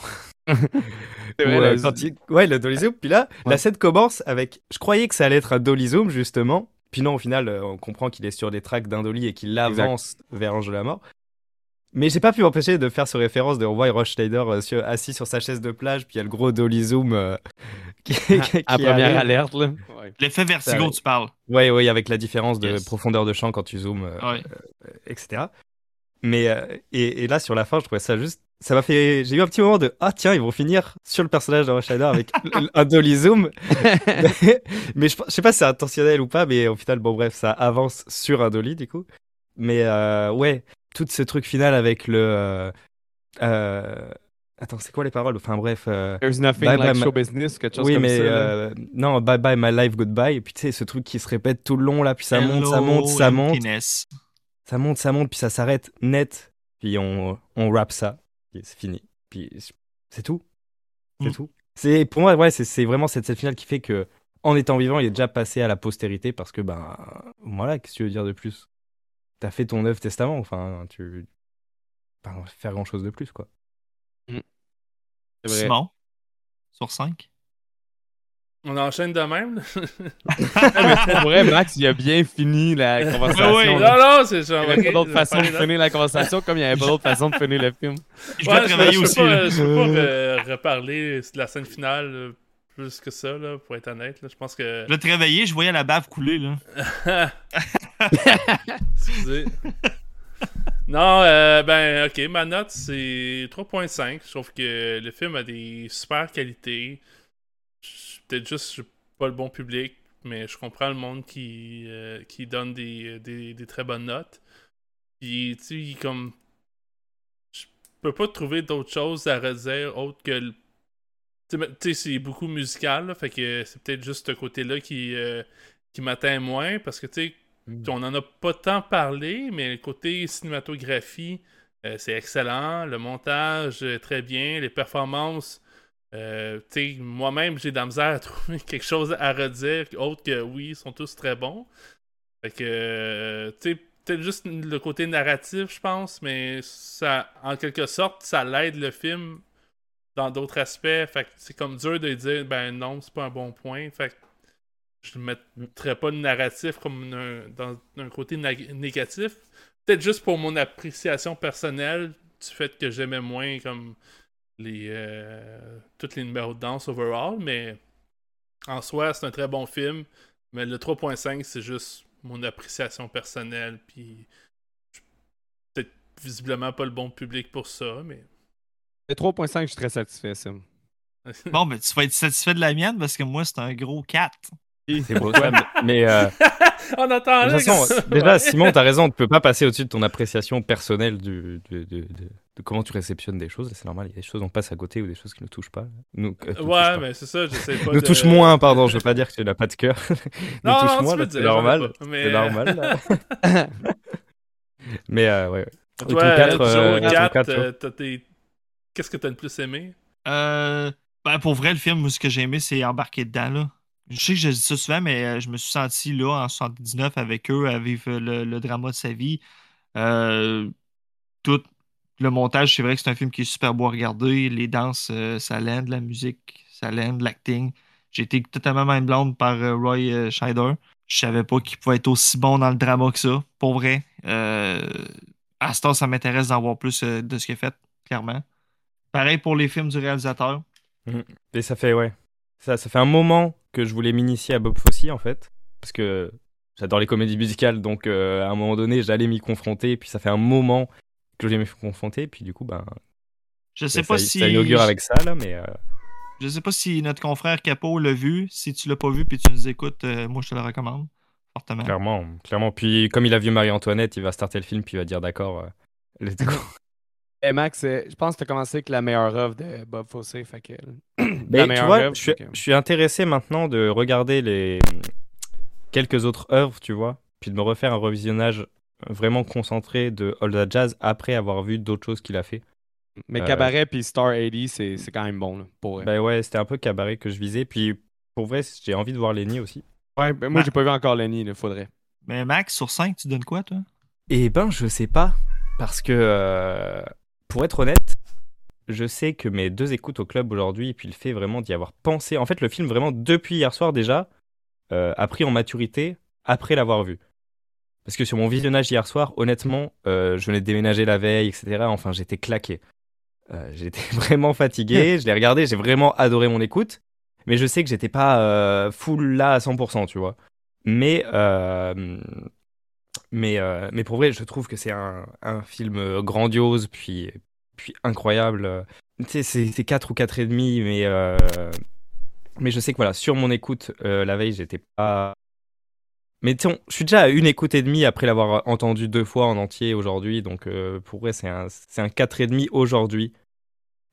C'est vrai, Où, euh, le- quand il- Ouais, le dolly zoom. Puis là, Ouais. la scène commence avec. Je croyais que ça allait être un dolly zoom, justement. Puis non, au final, euh, on comprend qu'il est sur des tracks d'un dolly et qu'il avance vers l'ange de la mort. Mais j'ai pas pu m'empêcher de faire ce référence de on voit Roche Schneider euh, sur- assis sur sa chaise de plage, puis il y a le gros dolly zoom euh, qui, qui à première arrive. alerte, là. Ouais. L'effet vertigo, tu parles. Ouais, ouais, avec la différence de Yes. profondeur de champ quand tu zoomes, euh, Ouais. etc. Mais euh, et, et là sur la fin, je trouvais ça juste, ça m'a fait, j'ai eu un petit moment de ah tiens, ils vont finir sur le personnage de Rush Schneider avec un dolly zoom. mais je, je sais pas si c'est intentionnel ou pas, mais au final, bon bref, ça avance sur un dolly du coup. Mais euh, ouais, tout ce truc final avec le, euh, euh, attends, c'est quoi les paroles? Enfin bref. euh, There's nothing Bye like bye, show business, quelque chose oui, comme mais ça. euh, non, bye bye my life, goodbye. Et puis tu sais, ce truc qui se répète tout le long là, puis ça monte, ça monte, ça monte, emptiness. ça monte, ça monte, puis ça s'arrête net. Puis on, on rappe ça, et c'est fini. Puis c'est tout, c'est Mm. tout. C'est pour moi, ouais, c'est- c'est vraiment cette scène finale qui fait que, en étant vivant, il est déjà passé à la postérité parce que ben voilà, qu'est-ce que tu veux dire de plus? T'as fait ton œuvre testament, enfin tu, pas faire grand chose de plus quoi. C'est vrai. Simon, sur 5. On enchaîne de même. Pour vrai, Max, il a bien fini la conversation. Oui, non, non, c'est Il genre. n'y avait pas d'autre vais façon de finir la conversation comme il n'y avait pas d'autre façon de finir le film. Je je travailler je aussi. peux là. pas, je peux pas euh, reparler de la scène finale euh, plus que ça, là, pour être honnête. là. Je pense que. Je dois te réveiller, je voyais la bave couler. là. Excusez. non, euh, ben, ok, ma note c'est 3.5. Je trouve que le film a des super qualités. Peut-être juste, je suis pas le bon public, mais je comprends le monde qui, euh, qui donne des, des, des très bonnes notes. Puis, tu sais, comme. Je peux pas trouver d'autre chose à redire autre que. Tu sais, c'est beaucoup musical, là, fait que c'est peut-être juste ce côté-là qui, euh, qui m'atteint moins, parce que, tu sais, on en a pas tant parlé, mais le côté cinématographie, euh, c'est excellent. Le montage, très bien. Les performances, euh, tu sais, moi-même, j'ai de la misère à trouver quelque chose à redire, autre que oui, ils sont tous très bons. Fait que, euh, tu sais, peut-être juste le côté narratif, je pense, mais ça, en quelque sorte, ça l'aide le film dans d'autres aspects. C'est comme dur de dire, ben non, c'est pas un bon point. Fait je ne mettrais pas le narratif comme un- dans un côté négatif. Peut-être juste pour mon appréciation personnelle du fait que j'aimais moins comme les euh, tous les numéros de danse overall, mais en soi, c'est un très bon film. Mais le 3.5, c'est juste mon appréciation personnelle. Puis, peut-être visiblement pas le bon public pour ça, mais Le 3.5, je suis très satisfait, Sim. Bon, ben, tu vas être satisfait de la mienne parce que moi, c'est un gros 4. C'est beau ça, mais, mais, euh, On attend de toute façon, déjà, Simon, t'as raison, tu peux pas passer au-dessus de ton appréciation personnelle du, de, de- de- de comment tu réceptionnes des choses. C'est normal, il y a des choses on passe à côté ou des choses qui ne touchent pas. Nous, euh, Ouais, pas. mais c'est ça, j'essaie pas nous de... touche moins, pardon, je veux pas dire que tu n'as pas de cœur. nous Non, touche non, tu moins, peux là, dire, c'est normal. mais, C'est normal. là. mais euh, ouais, ouais. Toi, ton euh, quatre, Joe, euh, ton quatre, quatre, euh, t'as tes- Qu'est-ce que t'as le plus aimé? Euh, ben, pour vrai, le film, ce que j'ai aimé, c'est embarquer dedans. Là. Je sais que je dis ça souvent, mais euh, je me suis senti là en 79 avec eux à vivre le, drama de sa vie. Euh, tout le montage, c'est vrai que c'est un film qui est super beau à regarder. Les danses, ça l'aide, la musique, ça l'aide, l'acting. J'ai été totalement mind blonde par Roy Scheider. Je savais pas qu'il pouvait être aussi bon dans le drama que ça, pour vrai. À ce temps, ça m'intéresse d'en voir plus de ce qu'il a fait, clairement. Pareil pour les films du réalisateur. Et ça fait, ouais. Ça, ça fait un moment que je voulais m'initier à Bob Fosse, en fait. Parce que j'adore les comédies musicales, donc euh, à un moment donné, j'allais m'y confronter. Et puis ça fait un moment que je m'y confronter. Et puis du coup, ben, Je sais ça, pas ça- si. ça inaugure avec ça, là, mais. euh, Je sais pas si notre confrère Capo l'a vu. Si tu l'as pas vu puis tu nous écoutes, euh, moi je te le recommande fortement. Clairement, clairement. Puis comme il a vu Marie-Antoinette, il va starter le film, puis il va dire d'accord, let's go. Et Max, euh, je pense que tu as commencé avec la meilleure œuvre de Bob Fosse. Fait que, Mais la tu meilleure vois, œuvre, je suis, fait que- je suis intéressé maintenant de regarder les quelques autres œuvres, tu vois, puis de me refaire un revisionnage vraiment concentré de All That Jazz après avoir vu d'autres choses qu'il a fait. Mais Euh, Cabaret puis Star 80, c'est c'est quand même bon, là, pour vrai. Bah ouais, c'était un peu cabaret que je visais, puis pour vrai, j'ai envie de voir Lenny aussi. ouais, ben, moi, Ma- j'ai pas vu encore Lenny, il faudrait. Mais Max, sur 5, tu donnes quoi, toi? Eh ben, je sais pas, parce que euh, pour être honnête, je sais que mes deux écoutes au club aujourd'hui, et puis le fait vraiment d'y avoir pensé, en fait, le film vraiment depuis hier soir déjà, euh, a pris en maturité après l'avoir vu. Parce que sur mon visionnage hier soir, honnêtement, euh, je venais de déménager la veille, etc. Enfin, j'étais claqué. Euh, j'étais vraiment fatigué, je l'ai regardé, j'ai vraiment adoré mon écoute, mais je sais que j'étais pas full là à 100%, tu vois. Mais, mais, euh, mais pour vrai, je trouve que c'est un, film euh, grandiose, puis, puis incroyable. Tu sais, c'est c'est 4 ou 4 et demi, mais, euh, mais je sais que voilà, sur mon écoute la veille, j'étais pas. Mais on- je suis déjà à une écoute et demie après l'avoir entendu deux fois en entier aujourd'hui, donc pour vrai, c'est un, un 4 et demi aujourd'hui.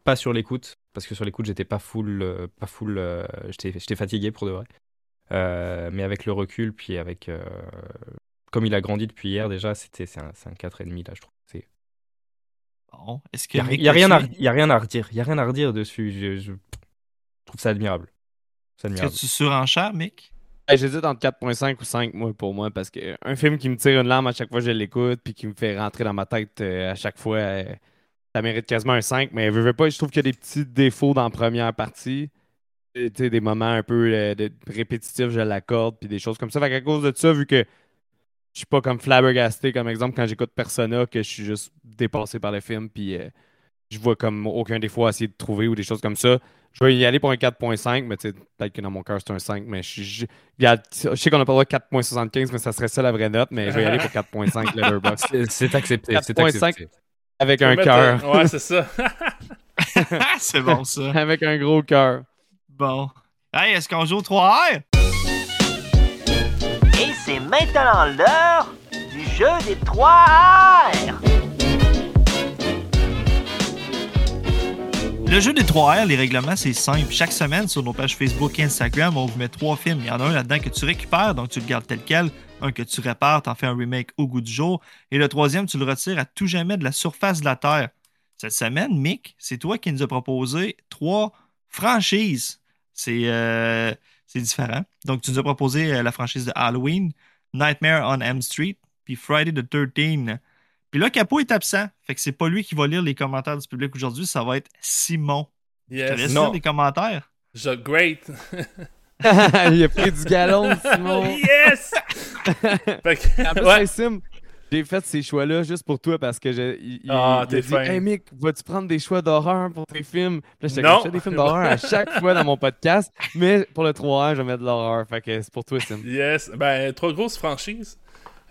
Pas sur l'écoute, parce que sur l'écoute, j'étais pas full, pas full, j'étais fatigué pour de vrai. Mais avec le recul, puis avec. Comme il a grandi depuis hier déjà, c'était c'est un, c'est un 4,5 là, je trouve. C'est- Bon, est-ce que Il n'y a, Mick y a rien à, là-dessus, y a rien à redire. Il y a rien à redire dessus. Je, je trouve ça admirable. C'est Est-ce que admirable. tu surenchères, Mick? Hey, J'hésite entre 4.5 ou 5, moi, pour moi, parce que un film qui me tire une larme à chaque fois que je l'écoute, puis qui me fait rentrer dans ma tête euh, à chaque fois, euh, ça mérite quasiment un 5. Mais veux pas, je trouve qu'il y a des petits défauts dans la première partie. Et, des moments un peu euh, de- répétitifs, je l'accorde, puis des choses comme ça. Fait qu'à cause de ça, vu que je suis pas comme flabbergasté, comme exemple, quand j'écoute Persona, que je suis juste dépassé par le film, puis euh, je vois comme aucun défaut à essayer de trouver ou des choses comme ça. Je vais y aller pour un 4.5, mais peut-être que dans mon cœur, c'est un 5. Mais je, je- sais qu'on n'a pas le droit de 4.75, mais ça serait ça la vraie note. Mais je vais y aller pour 4.5 Letterboxd. C'est- C'est accepté. C'est 4.5. accepté. Avec un cœur. Ouais, c'est ça. C'est bon, ça. Avec un gros cœur. Bon. Hey, est-ce qu'on joue au 3R Et c'est maintenant l'heure du jeu des 3 R. Le jeu des 3R, les règlements, c'est simple. Chaque semaine, sur nos pages Facebook et Instagram, on vous met trois films. Il y en a un là-dedans que tu récupères, donc tu le gardes tel quel. Un que tu répares, t'en fais un remake au goût du jour. Et le troisième, tu le retires à tout jamais de la surface de la Terre. Cette semaine, Mick, c'est toi qui nous as proposé trois franchises. C'est euh, c'est différent. Donc, tu nous as proposé euh, la franchise de Halloween, Nightmare on Elm Street, puis Friday the 13 Puis là, Capo est absent. Fait que c'est pas lui qui va lire les commentaires du public aujourd'hui, ça va être Simon. Je Yes. lire les commentaires. Je great. Il a pris du galon, Simon. yes! Fait que- En plus, ouais. Sim, j'ai fait ces choix-là juste pour toi parce que il- Ah, t'es dit fin. Hey Mick, vas-tu prendre des choix d'horreur pour tes films? Puis Là, je fais des films d'horreur à chaque fois dans mon podcast, mais pour le 3 je vais mettre de l'horreur. Fait que c'est pour toi, Sim. Yes. Ben, trois grosses franchises.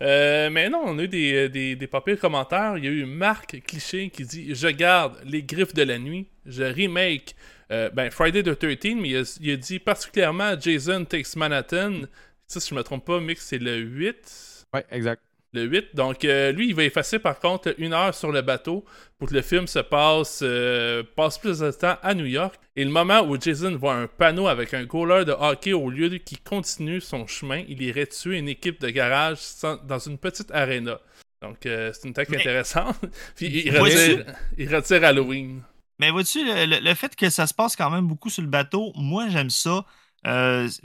Euh, mais non, on a eu des, des, des pas pires commentaires. Il y a eu Marc Cliché qui dit Je garde les griffes de la nuit, je remake euh, ben, Friday the 13, mais il a, il a dit particulièrement Jason Takes Manhattan. Ça, si je me trompe pas, Mix, c'est le 8. Ouais, exact. Le 8. Donc, euh, lui, il va effacer par contre une heure sur le bateau pour que le film se passe, euh, passe plus de temps à New York. Et le moment où Jason voit un panneau avec un goaler de hockey au lieu de qui continue son chemin, il irait tuer une équipe de garage sans- dans une petite arena. Donc, euh, c'est une tech intéressante. Puis, il retire, il retire Halloween. Mais vois-tu, le, le- le fait que ça se passe quand même beaucoup sur le bateau, moi j'aime ça.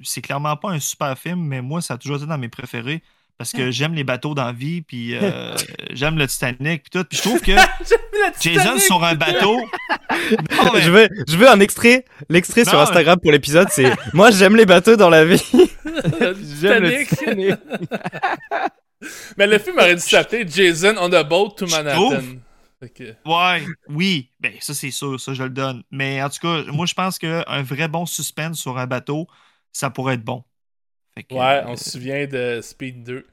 C'est clairement pas un super film, mais moi ça a toujours été dans mes préférés. Parce que j'aime les bateaux dans la vie, puis euh, j'aime le Titanic, puis tout. Puis je trouve que Jason sur un bateau. Non, mais- Je veux, je veux un extrait, l'extrait sur Instagram pour l'épisode, c'est moi j'aime les bateaux dans la vie. J'aime le Titanic. Mais le film aurait dû s'appeler Jason on a boat to Manhattan. Ouais, oui, ben ça c'est sûr, ça je le donne. Mais en tout cas, moi je pense qu'un vrai bon suspense sur un bateau, ça pourrait être bon. Que, Ouais, euh, on se souvient de Speed 2.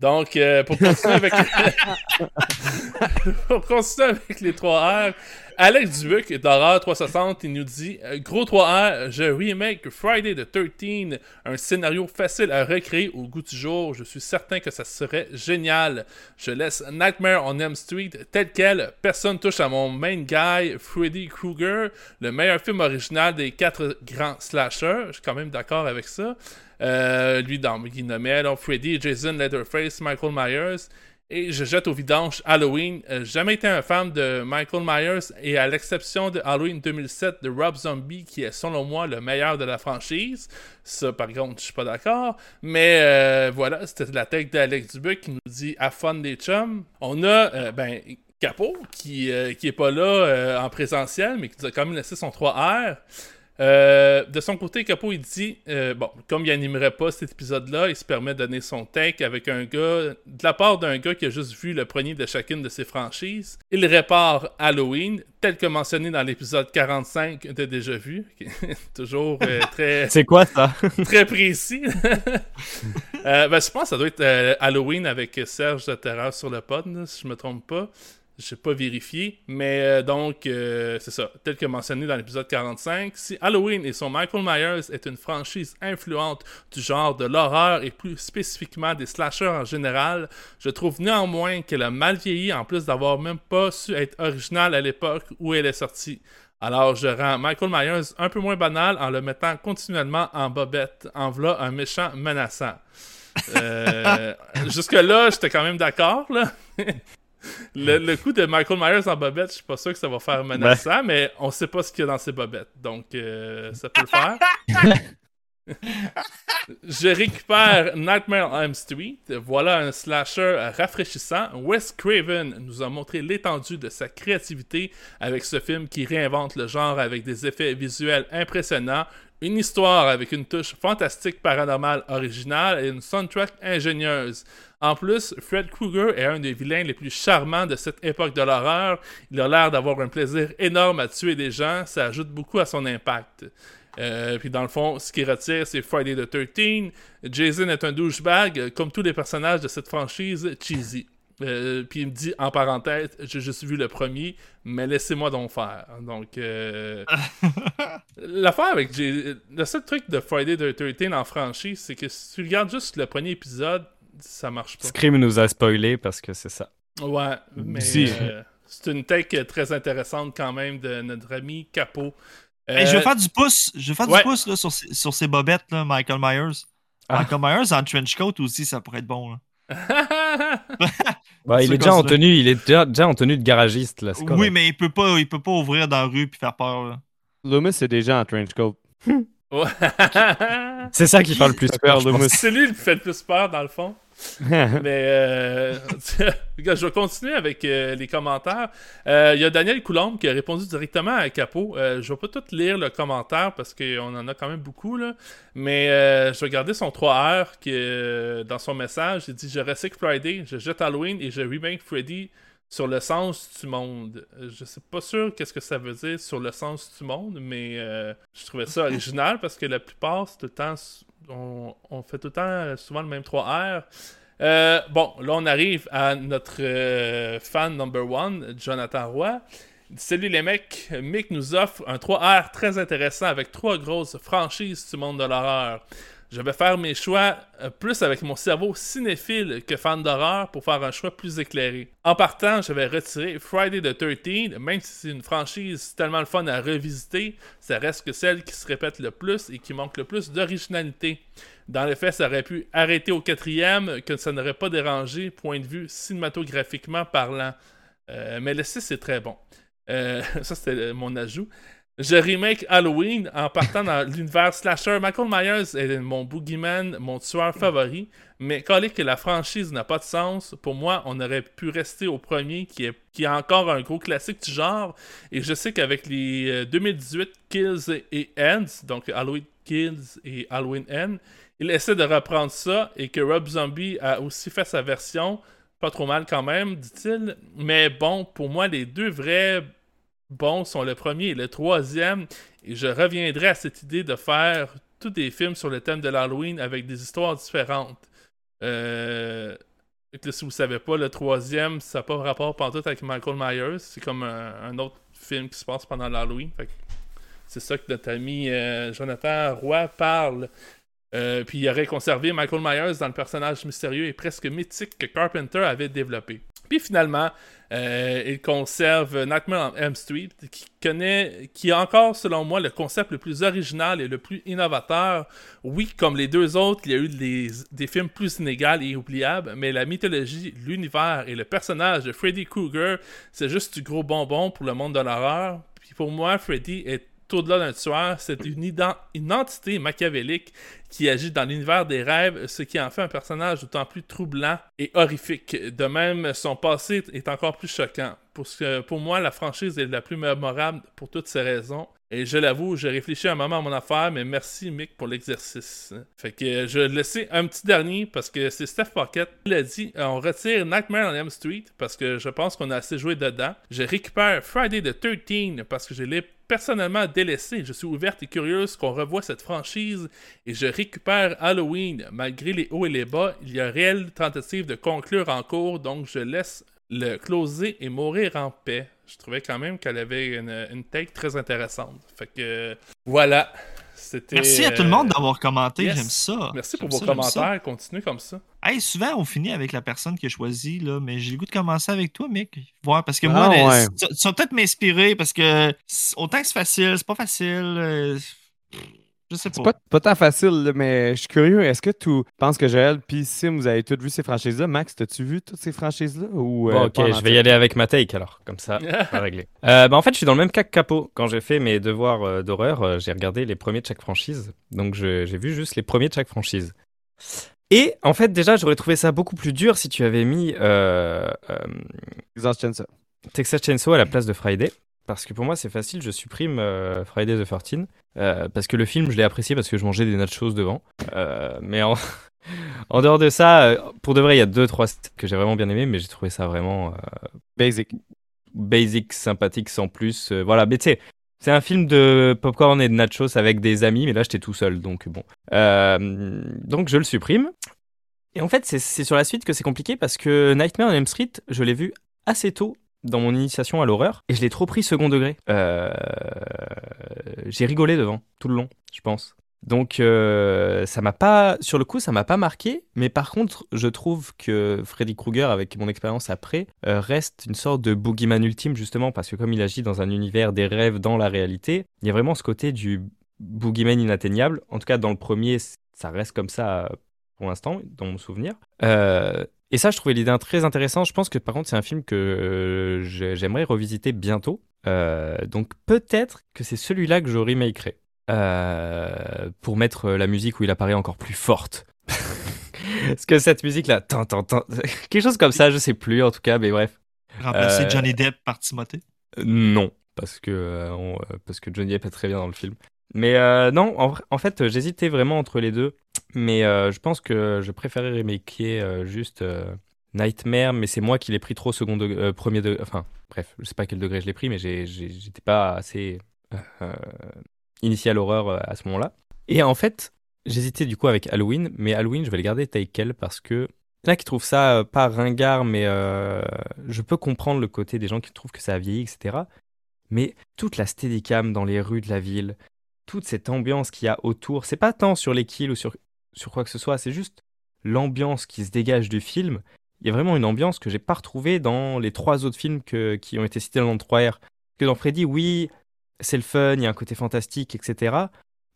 Donc, euh, pour continuer avec pour continuer avec les 3 R, Alex Dubuc d'Horreur 360, il nous dit euh, Gros 3 R, je remake Friday the 13, un scénario facile à recréer au goût du jour. Je suis certain que ça serait génial. Je laisse Nightmare on Elm Street tel quel. Personne touche à mon main guy, Freddy Krueger, le meilleur film original des quatre grands slashers. Je suis quand même d'accord avec ça. Euh, lui, dans, il nommait alors Freddy, Jason, Leatherface, Michael Myers. Et je jette au vidange Halloween. Euh, jamais été un fan de Michael Myers et à l'exception de Halloween 2007 de Rob Zombie, qui est selon moi le meilleur de la franchise. Ça, par contre, je suis pas d'accord. Mais euh, voilà, c'était la tech d'Alex Dubuc qui nous dit à fun des chums. On a, euh, ben, Capot qui, qui est pas là en présentiel, mais qui nous a quand même laissé son 3R. Euh, de son côté, Capo, il dit euh, bon, comme il animerait pas cet épisode-là, il se permet de donner son take avec un gars, de la part d'un gars qui a juste vu le premier de chacune de ses franchises. Il répare Halloween, tel que mentionné dans l'épisode 45 de Déjà Vu. qui est Toujours euh, très, C'est quoi ça? très précis. Ben, je pense que ça doit être Halloween avec Serge de Terreur sur le pod, là, si je me trompe pas. Je pas vérifié. Mais euh, donc, euh, c'est ça. Tel que mentionné dans l'épisode 45, si Halloween et son Michael Myers est une franchise influente du genre de l'horreur et plus spécifiquement des slashers en général, je trouve néanmoins qu'elle a mal vieilli en plus d'avoir même pas su être originale à l'époque où elle est sortie. Alors, je rends Michael Myers un peu moins banal en le mettant continuellement en bobette, en v'là un méchant menaçant. Euh, Jusque-là, j'étais quand même d'accord, là. le, le coup de Michael Myers en bobette, je suis pas sûr que ça va faire menaçant, mais on sait pas ce qu'il y a dans ses bobettes. Donc, euh, ça peut le faire. Je récupère Nightmare on Elm Street. Voilà un slasher rafraîchissant. Wes Craven nous a montré l'étendue de sa créativité avec ce film qui réinvente le genre avec des effets visuels impressionnants, une histoire avec une touche fantastique paranormale originale et une soundtrack ingénieuse. En plus, Fred Krueger est un des vilains les plus charmants de cette époque de l'horreur. Il a l'air d'avoir un plaisir énorme à tuer des gens, ça ajoute beaucoup à son impact. Euh, puis dans le fond, ce qui retire, c'est Friday the 13. Jason est un douchebag, comme tous les personnages de cette franchise cheesy. Euh, puis il me dit en parenthèse, j'ai juste vu le premier, mais laissez-moi donc faire. Donc, euh, l'affaire avec J- le seul truc de Friday the 13 en franchise, c'est que si tu regardes juste le premier épisode, ça marche pas. Scream nous a spoilé parce que c'est ça. Ouais, mais Si. euh, c'est une tech très intéressante quand même de notre ami Capot. Hey, je Euh, vais faire du pouce. Je vais faire ouais. du pouce là, sur, ces- sur ces bobettes, là, Michael Myers. Ah. Michael Myers en trench coat aussi, ça pourrait être bon. Là. Bah, il est déjà en tenue, il est déjà, déjà en tenue de garagiste là. Oui, mais il peut pas, il peut pas ouvrir dans la rue puis faire peur. là. Loomis est déjà en trench coat. C'est ça qui fait le plus peur. pense. c'est lui qui fait le plus peur dans le fond. Mais euh, je vais continuer avec euh, les commentaires. Euh, Il y a Daniel Coulombe qui a répondu directement à Capot. Euh, je vais pas tout lire le commentaire parce qu'on en a quand même beaucoup. Là. Mais je vais garder son 3R qui, euh, dans son message. Il dit Je recycle Friday, je jette Halloween et je remake Freddy sur le sens du monde. Je sais pas sûr qu'est-ce que ça veut dire sur le sens du monde, mais je trouvais ça original parce que la plupart, c'est tout le temps, on, fait tout le temps euh, souvent le même 3R. Euh, bon, là, on arrive à notre euh, fan number one, Jonathan Roy. Salut les mecs, Mick nous offre un 3R très intéressant avec trois grosses franchises du monde de l'horreur. Je vais faire mes choix euh, plus avec mon cerveau cinéphile que fan d'horreur pour faire un choix plus éclairé. En partant, je vais retirer Friday the 13 même si c'est une franchise tellement le fun à revisiter, ça reste que celle qui se répète le plus et qui manque le plus d'originalité. Dans les faits, ça aurait pu arrêter au quatrième, que ça n'aurait pas dérangé, point de vue cinématographiquement parlant. Euh, mais le 6 c'est très bon. Euh, ça, c'était mon ajout. Je remake Halloween en partant dans l'univers slasher. Michael Myers est mon boogeyman, mon tueur favori. Mais quand que la franchise n'a pas de sens, pour moi, on aurait pu rester au premier, qui est, qui est encore un gros classique du genre. Et je sais qu'avec les 2018 euh, Kills et Ends, donc Halloween Kills et Halloween End, il essaie de reprendre ça et que Rob Zombie a aussi fait sa version. Pas trop mal quand même, dit-il. Mais bon, pour moi, les deux vrais bons sont le premier et le troisième. Et je reviendrai à cette idée de faire tous des films sur le thème de l'Halloween avec des histoires différentes. Euh, si vous savez pas, le troisième, ça n'a pas rapport pantoute avec Michael Myers. C'est comme un, autre film qui se passe pendant l'Halloween. C'est ça que notre ami euh, Jonathan Roy parle. Euh, puis il aurait conservé Michael Myers dans le personnage mystérieux et presque mythique que Carpenter avait développé. Puis finalement, euh, il conserve Nightmare on Elm Street, qui connaît, qui a encore, selon moi, le concept le plus original et le plus innovateur. Oui, comme les deux autres, il y a eu des, des films plus inégaux et oubliables, mais la mythologie, l'univers et le personnage de Freddy Krueger, c'est juste du gros bonbon pour le monde de l'horreur. Puis pour moi, Freddy est au-delà d'un tueur, c'est une, une, entité machiavélique qui agit dans l'univers des rêves, ce qui en fait un personnage d'autant plus troublant et horrifique. De même, son passé est encore plus choquant. Pour, que, pour moi, la franchise est la plus mémorable pour toutes ces raisons. Et je l'avoue, j'ai réfléchi un moment à mon affaire, mais merci Mick pour l'exercice. Fait que je vais laisser un petit dernier parce que c'est Steph Pocket qui l'a dit. On retire Nightmare on Elm Street parce que je pense qu'on a assez joué dedans. Je récupère Friday the 13 parce que je l'ai personnellement délaissé. Je suis ouverte et curieuse qu'on revoie cette franchise et je récupère Halloween. Malgré les hauts et les bas, il y a réelle tentative de conclure en cours, donc je laisse le closer et mourir en paix. Je trouvais quand même qu'elle avait une, une take très intéressante. Fait que voilà. Merci à tout le monde d'avoir commenté, j'aime ça. Merci pour vos commentaires, continuez comme ça. Hey, souvent on finit avec la personne qui a choisi, là, mais j'ai le goût de commencer avec toi, Mick. Voir, parce que moi, ah, tu, vas peut-être m'inspirer parce que autant que c'est facile, c'est pas facile. Euh, je sais pas. C'est pas, tant facile, mais je suis curieux. Est-ce que tu penses que Joël puis Sim, vous avez tous vu ces franchises-là? Max, as-tu vu toutes ces franchises-là? Ou, euh, ok, je vais y aller avec ma take alors, comme ça, va régler. Euh, bah, en fait, je suis dans le même cas que Capot. Quand j'ai fait mes devoirs euh, d'horreur, j'ai regardé les premiers de chaque franchise. Donc j'ai vu juste les premiers de chaque franchise. Et en fait, déjà, j'aurais trouvé ça beaucoup plus dur si tu avais mis Texas Chainsaw. Texas Chainsaw à la place de Friday. Parce que pour moi, c'est facile, je supprime Friday the 13 euh, parce que le film, je l'ai apprécié parce que je mangeais des nachos devant. Euh, mais en... en... dehors de ça, euh, pour de vrai, il y a deux, trois que j'ai vraiment bien aimé, mais j'ai trouvé ça vraiment basic. Basic, sympathique, sans plus. voilà, mais tu sais, c'est un film de popcorn et de nachos avec des amis, mais là, j'étais tout seul, donc bon. donc, je le supprime. Et en fait, c'est sur la suite que c'est compliqué parce que Nightmare on Elm Street, je l'ai vu assez tôt dans mon initiation à l'horreur et je l'ai trop pris second degré. Euh, j'ai rigolé devant tout le long, je pense. Donc euh, ça m'a pas, sur le coup, ça m'a pas marqué, mais par contre, je trouve que Freddy Krueger, avec mon expérience après, euh, reste une sorte de boogeyman ultime justement parce que comme il agit dans un univers des rêves dans la réalité, il y a vraiment ce côté du boogeyman inatteignable. En tout cas, dans le premier, ça reste comme ça pour l'instant, dans mon souvenir. Euh, et ça, je trouvais l'idée très intéressante. Je pense que par contre, c'est un film que euh, j'aimerais revisiter bientôt. Euh, donc peut-être que c'est celui-là que je remakerai. Euh, pour mettre la musique où il apparaît encore plus forte. Parce que cette musique-là, quelque chose comme ça, je sais plus en tout cas, mais bref. Remplacer Johnny Depp par Timothée? Non, parce que, parce que Johnny Depp est très bien dans le film. Mais non, en fait, j'hésitais vraiment entre les deux. Mais euh, je pense que je préférerais remaker euh, juste euh, Nightmare, mais c'est moi qui l'ai pris trop second premier degré. Enfin, bref, je sais pas quel degré je l'ai pris, mais j'étais pas assez initial horreur à ce moment-là. Et en fait, j'hésitais du coup avec Halloween, mais Halloween, je vais le garder tel quel parce que Il y en a qui trouvent ça euh, pas ringard, mais euh, je peux comprendre le côté des gens qui trouvent que ça a vieilli, etc. Mais toute la steadicam dans les rues de la ville, toute cette ambiance qu'il y a autour, c'est pas tant sur les kills ou sur, sur quoi que ce soit, c'est juste l'ambiance qui se dégage du film. Il y a vraiment une ambiance que j'ai pas retrouvée dans les trois autres films que- qui ont été cités dans le 3R. Que dans Freddy, oui, c'est le fun, il y a un côté fantastique, etc.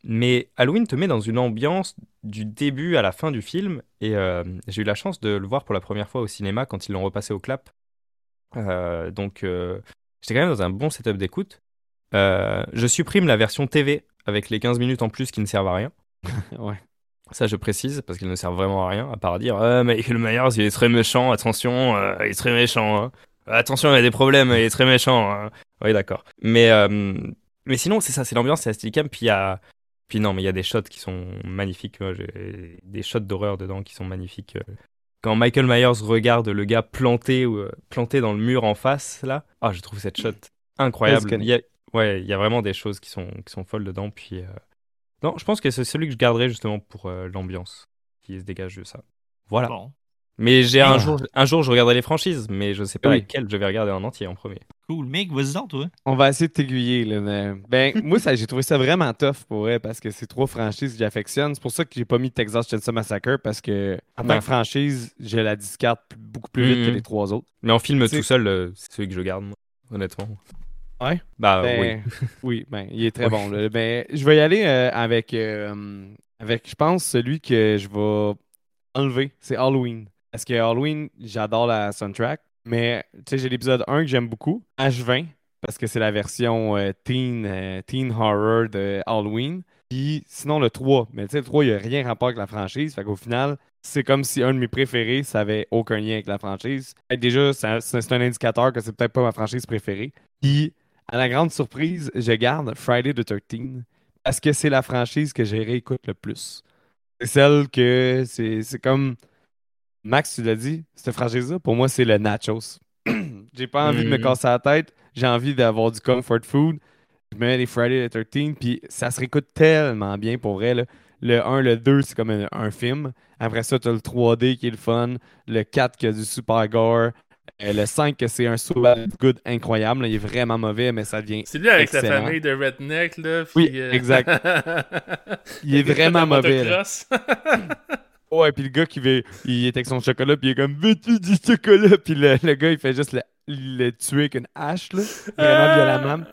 Mais Halloween te met dans une ambiance du début à la fin du film. Et euh, j'ai eu la chance de le voir pour la première fois au cinéma quand ils l'ont repassé au clap. Euh, donc euh, j'étais quand même dans un bon setup d'écoute. Je supprime la version TV avec les 15 minutes en plus qui ne servent à rien. Ouais. Ça, je précise, parce qu'ils ne servent vraiment à rien, à part dire Ah, Michael Myers, il est très méchant, attention, il est très méchant. hein. Attention, il y a des problèmes, il est très méchant. hein. Oui, d'accord. Mais, euh, mais sinon, c'est ça, c'est l'ambiance, c'est la steadicam. Puis il y a. Puis non, mais il y a des shots qui sont magnifiques. Moi, j'ai des shots d'horreur dedans qui sont magnifiques. euh. Quand Michael Myers regarde le gars planté, ou, euh, planté dans le mur en face, là, ah, je trouve cette shot incroyable. Il y a, ouais, il y a vraiment des choses qui sont, qui sont folles dedans. Puis. euh, non, je pense que c'est celui que je garderai justement pour euh, l'ambiance qui se dégage de ça. Voilà. Bon, Mais j'ai un jour, un jour, je regarderai les franchises, mais je sais pas Oui. lesquelles je vais regarder en entier en premier. Cool. Mick, vas-y donc, toi. On va essayer de t'aiguiller. Là, mais- Ben, moi, ça, j'ai trouvé ça vraiment tough pour vrai parce que c'est trois franchises que j'affectionne. C'est pour ça que j'ai pas mis Texas Chainsaw Massacre parce que en tant que franchise, je la discarte beaucoup plus vite que Mhm. les trois autres. Mais en film C'est- tout seul, euh, c'est celui que je garde, moi, honnêtement. Ouais? Bah Ben, oui. oui, ben, il est très bon. là. Ben, je vais y aller euh, avec, euh, avec, je pense, celui que je vais enlever. C'est Halloween. Parce que Halloween, j'adore la soundtrack. Mais, tu sais, j'ai l'épisode 1 que j'aime beaucoup, H20, parce que c'est la version euh, teen, euh, teen horror de Halloween. Puis sinon, le 3. Mais tu sais, le 3, il n'y a rien rapport avec la franchise. Fait qu'au final, c'est comme si un de mes préférés, ça aucun lien avec la franchise. Déjà, c'est un indicateur que c'est peut-être pas ma franchise préférée. Puis, à la grande surprise, je garde Friday the 13 parce que c'est la franchise que je réécoute le plus. C'est celle que c'est comme Max, tu l'as dit, cette franchise-là, pour moi, c'est le nachos. j'ai pas envie de me Mhm. casser la tête, j'ai envie d'avoir du comfort food. Je mets les Friday the 13 puis ça se réécoute tellement bien pour vrai. là. Le 1, le 2, c'est comme un, un film. Après ça, tu as le 3D qui est le fun. Le 4 qui a du super gore. Euh, le 5 que c'est un so good incroyable. là. Il est vraiment mauvais, mais ça devient C'est lui avec Excellent. famille de Redneck, là. Oui, puis, euh, exact. Il est vraiment mauvais. Ouais, puis le gars qui veut, il est avec son chocolat, puis il est comme veux-tu du chocolat, puis le, le gars il fait juste le, le tuer avec une hache là, vraiment violemment.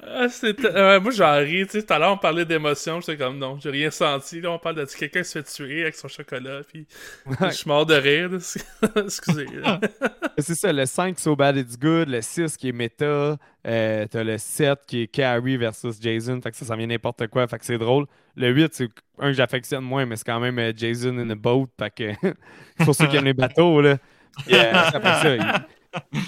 Ouais, moi, j'en ris. Tu sais, tout à l'heure, on parlait d'émotion. J'étais comme, non, j'ai rien senti. Là, on parle de quelqu'un qui se fait tuer avec son chocolat. Puis, je suis mort de rire. Excusez. C'est ça, le 5 So Bad It's Good, le 6 qui est méta, euh, t'as le 7 qui est Carrie versus Jason, fait que ça, ça vient n'importe quoi, fait que c'est drôle. Le 8, c'est un que j'affectionne moins, mais c'est quand même euh, Jason in a boat, fait que pour ceux qui aiment les bateaux, là. Euh, après ça, il-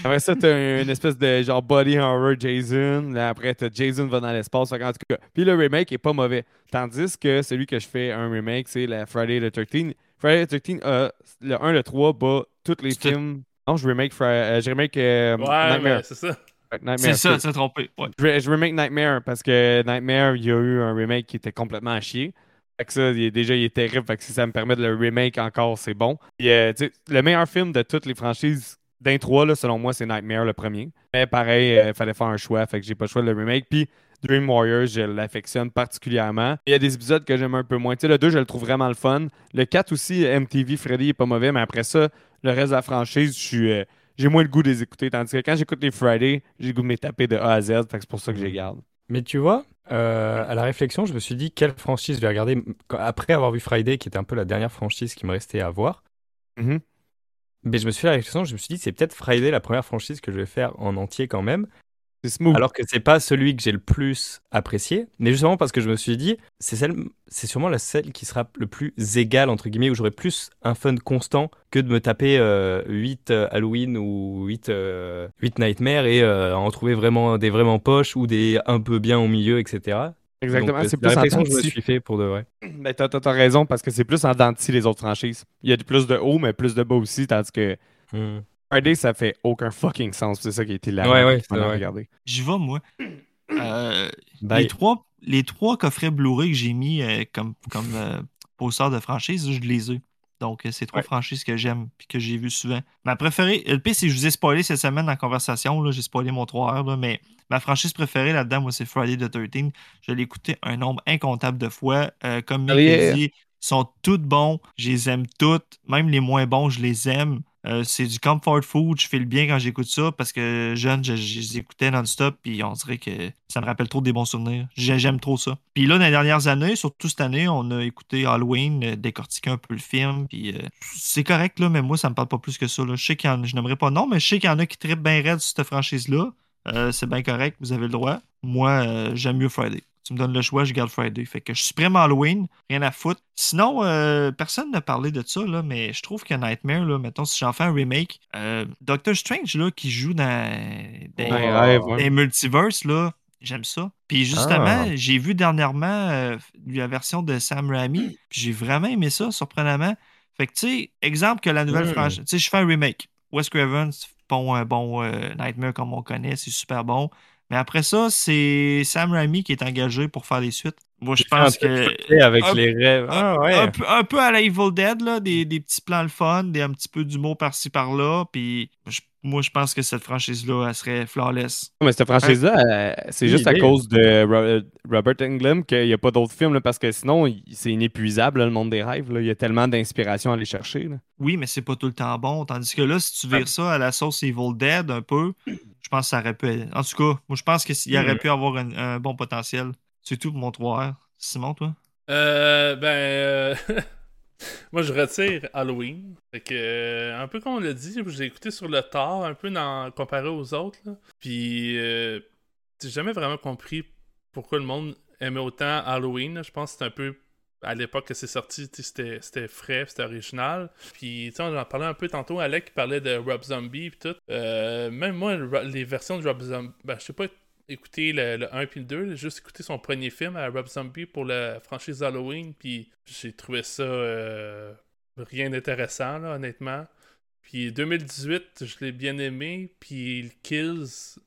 après ça, t'as une espèce de genre body horror Jason. Là, après, t'as Jason va dans l'espace. Qu'en tout cas, puis le remake est pas mauvais. Tandis que celui que je fais un remake, c'est la Friday the 13. Friday the 13, euh, le 1, le 3, bat tous les films. Non, je remake, euh, je remake euh, Ouais, c'est ça. C'est ça, tu t'es trompé. Ouais. Je, re- je remake Nightmare parce que Nightmare, il y a eu un remake qui était complètement à chier. Fait que ça, il est- déjà, il est terrible. Fait que si ça me permet de le remake encore, c'est bon. Euh, le meilleur film de toutes les franchises d'un 3, là, selon moi, c'est Nightmare, le premier. Mais pareil, il fallait faire un choix. Fait que j'ai pas le choix de le remake. Puis Dream Warriors, je l'affectionne particulièrement. Il y a des épisodes que j'aime un peu moins. Tu sais, le 2, je le trouve vraiment le fun. Le 4 aussi, MTV Freddy est pas mauvais. Mais après ça, le reste de la franchise, je suis. euh, j'ai moins le goût de les écouter. Tandis que quand j'écoute les Friday, j'ai le goût de me taper de A à Z. Fait que c'est pour ça que je les garde. Mais tu vois, euh, à la réflexion, je me suis dit quelle franchise je vais regarder après avoir vu Friday, qui était un peu la dernière franchise qui me restait à voir. Mhm. Mais je me suis fait la réflexion, je me suis dit c'est peut-être Friday la première franchise que je vais faire en entier quand même. C'est smooth. Alors que c'est pas celui que j'ai le plus apprécié, mais justement parce que je me suis dit, c'est celle, c'est sûrement la celle qui sera le plus égale entre guillemets, où j'aurai plus un fun constant que de me taper 8 Halloween ou 8, euh, 8 Nightmare et euh, en trouver vraiment des vraiment poches ou des un peu bien au milieu, etc. Exactement. Euh, c'est la plus en réflexion que je me denti. suis fait pour de vrai. Ben, t'as, t'as- t'as raison parce que c'est plus en denti les autres franchises. Il y a du plus de haut, mais plus de bas aussi. Tandis que Hmm. Friday, ça fait aucun fucking sens. C'est ça qui a été la Ouais, ouais, regarder. J'y vais, moi. Euh, Bye. les, trois, les trois coffrets Blu-ray que j'ai mis euh, comme, comme euh, de franchise, je les ai. Donc, euh, c'est trois Ouais. franchises que j'aime et que j'ai vues souvent. Ma préférée, le pire, c'est que je vous ai spoilé cette semaine dans la conversation. là, J'ai spoilé mon 3 heures, là, mais ma franchise préférée là-dedans, moi, c'est Friday the 13. Je l'ai écouté un nombre incontable de fois. Euh, comme Mick Oh dit, ils sont toutes bons. Je les aime toutes. Même les moins bons, je les aime. Euh, c'est du comfort food. Je fais le bien quand j'écoute ça parce que jeune, je, les écoutais non-stop. Puis on dirait que ça me rappelle trop des bons souvenirs. J'ai- J'aime trop ça. Puis là, dans les dernières années, surtout cette année, on a écouté Halloween, euh, décortiqué un peu le film. Puis euh, c'est correct, là, mais moi, ça me parle pas plus que ça. Là. Je sais qu'il y en je n'aimerais pas non, mais je sais qu'il y en a qui trippent bien raide sur cette franchise-là. C'est bien correct, vous avez le droit. Moi, j'aime mieux Friday. Tu me donnes le choix, je garde Friday. Fait que je supprime Halloween, rien à foutre. Sinon, euh, personne n'a parlé de ça, là, mais je trouve que Nightmare, là, mettons, si j'en fais un remake, euh, Doctor Strange, là, qui joue dans, dans- ouais. les multiverses, là, j'aime ça. Puis justement, Ah. j'ai vu dernièrement euh, la version de Sam Raimi, puis j'ai vraiment aimé ça, surprenamment. Fait que, tu sais, exemple que la nouvelle Mm. franchise, tu sais, je fais un remake. Wes Craven, c'est bon, un bon euh, Nightmare comme on connaît, c'est super bon. Mais après ça, c'est Sam Raimi qui est engagé pour faire les suites. Moi, je pense que. Avec un- les rêves. Ah ouais. Un, peu, un peu à la Evil Dead, là, des, des petits plans le fun, des, un petit peu d'humour par-ci par-là. Puis je- moi, je pense que cette franchise-là, elle serait flawless. Mais cette franchise-là, euh, c'est juste à cause de Ro- Robert Englund qu'il n'y a pas d'autres films, là, parce que sinon, c'est inépuisable, là, le monde des rêves. là. Il y a tellement d'inspiration à aller chercher. là. Oui, mais c'est pas tout le temps bon. Tandis que là, si tu vires ça à la sauce Evil Dead un peu, je pense que ça aurait pu. être- En tout cas, moi, je pense qu'il aurait Mm. pu avoir un, un bon potentiel. C'est tout pour mon 3R. Simon, toi? Euh, ben, euh, moi je retire Halloween. Fait que, euh, un peu comme on l'a dit, j'ai écouté sur le tard, un peu dans, comparé aux autres. Puis, euh, j'ai jamais vraiment compris pourquoi le monde aimait autant Halloween. Je pense que c'était un peu à l'époque que c'est sorti, c'était frais, c'était original. Puis, tu sais, on en parlait un peu tantôt, Alec parlait de Rob Zombie et tout. Euh, même moi, les versions de Rob Zombie, ben, je sais pas écouter le, le 1 puis le 2, juste écouter son premier film à Rob Zombie pour la franchise Halloween, puis j'ai trouvé ça euh, rien d'intéressant, là, honnêtement. Puis 2018, je l'ai bien aimé, puis Kills,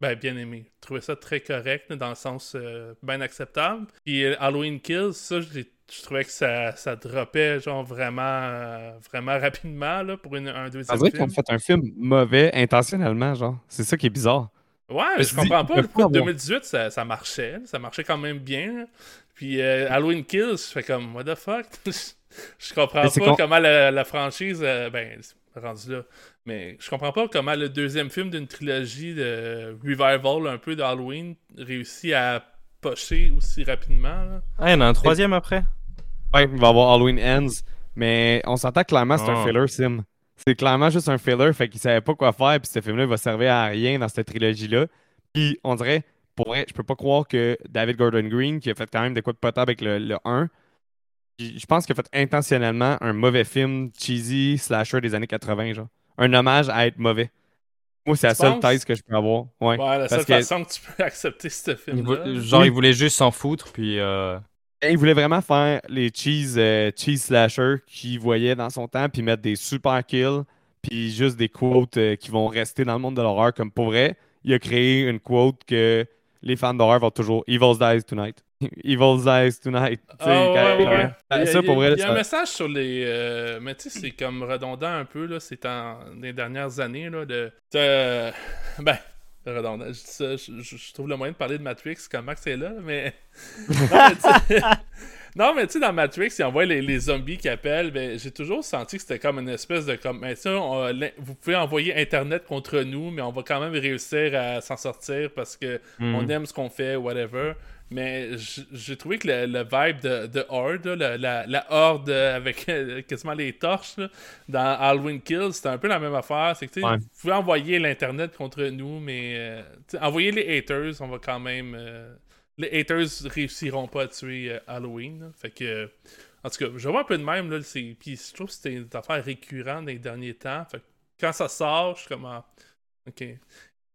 ben bien aimé. Je trouvais ça très correct, là, dans le sens euh, bien acceptable. Puis euh, Halloween Kills, ça, je, trouvais que ça, ça droppait genre vraiment, euh, vraiment rapidement là, pour une, un deuxième dirait qu'ils film. ont fait un film mauvais intentionnellement, genre. C'est ça qui est bizarre. Ouais, Je comprends pas. Pourquoi avoir- 2018, ça, ça marchait. Ça marchait quand même bien. Puis euh, Halloween Kills, je fais comme, what the fuck? je comprends pas con- comment la, la franchise. euh, ben, c'est rendu là. Mais je comprends pas comment le deuxième film d'une trilogie de revival un peu d'Halloween réussit à pocher aussi rapidement. là. Ah, il y en a un troisième après? Ouais, il va y avoir Halloween Ends, mais on s'entend clairement que c'est un Oh. filler sim. C'est clairement juste un filler, fait qu'il savait pas quoi faire, puis ce film-là il va servir à rien dans cette trilogie-là. Puis on dirait, pour vrai, je peux pas croire que David Gordon Green, qui a fait quand même de quoi de potable avec le, le 1, puis je pense qu'il a fait intentionnellement un mauvais film cheesy slasher des années 80, genre. Un hommage à être mauvais. Moi, c'est la seule penses? thèse que je peux avoir. Ouais. Ouais, la seule que- façon que tu peux accepter ce Il film-là. vou- genre, Oui. il voulait juste s'en foutre, puis. euh, Il voulait vraiment faire les cheese, euh, cheese slasher qu'il voyait dans son temps, puis mettre des super kills, puis juste des quotes euh, qui vont rester dans le monde de l'horreur. Comme pour vrai, il a créé une quote que les fans d'horreur vont toujours Evil dies tonight. Evil dies tonight. Ah, ouais, quand- ouais, quand- ouais. Il y a- Ça, il y a- pour vrai, Il y a un message sur les. euh, mais tu sais, c'est comme redondant un peu, là. C'est en les dernières années, là. De, de- ben, redondant. Je, dis ça, je, trouve le moyen de parler de Matrix quand Max est là, mais. non, mais tu sais- dans Matrix, il envoie les, les zombies qui appellent. Ben, j'ai toujours senti que c'était comme une espèce de. comme ben, on- vous pouvez envoyer Internet contre nous, mais on va quand même réussir à s'en sortir parce que hmm. on aime ce qu'on fait, whatever. Mais j'ai trouvé que le, le vibe de, de Horde, là, la, Horde avec quasiment les torches là, dans Halloween Kills, c'était un peu la même affaire. C'est que Ouais. vous pouvez envoyer l'Internet contre nous, mais euh, envoyer les haters, on va quand même. euh, les haters réussiront pas à tuer euh, Halloween. là. Fait que. en tout cas, je vois un peu de même. Là, puis je trouve que c'était une affaire récurrente dans les derniers temps. Fait que quand ça sort, je suis comme. ah, ok.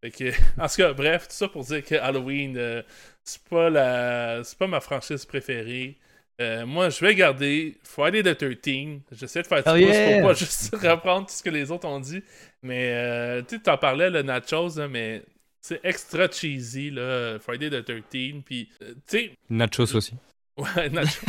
Fait que, en tout cas, bref, tout ça pour dire que Halloween, euh, c'est pas la c'est pas ma franchise préférée. Euh, moi, je vais garder Friday the 13. J'essaie de faire du pouce yeah! pour pas juste reprendre tout ce que les autres ont dit. Mais, euh, tu sais, t'en parlais, le nachos, là, mais c'est extra cheesy, là, Friday the 13. Puis, euh, tu sais, Nachos aussi. Ouais, nachos.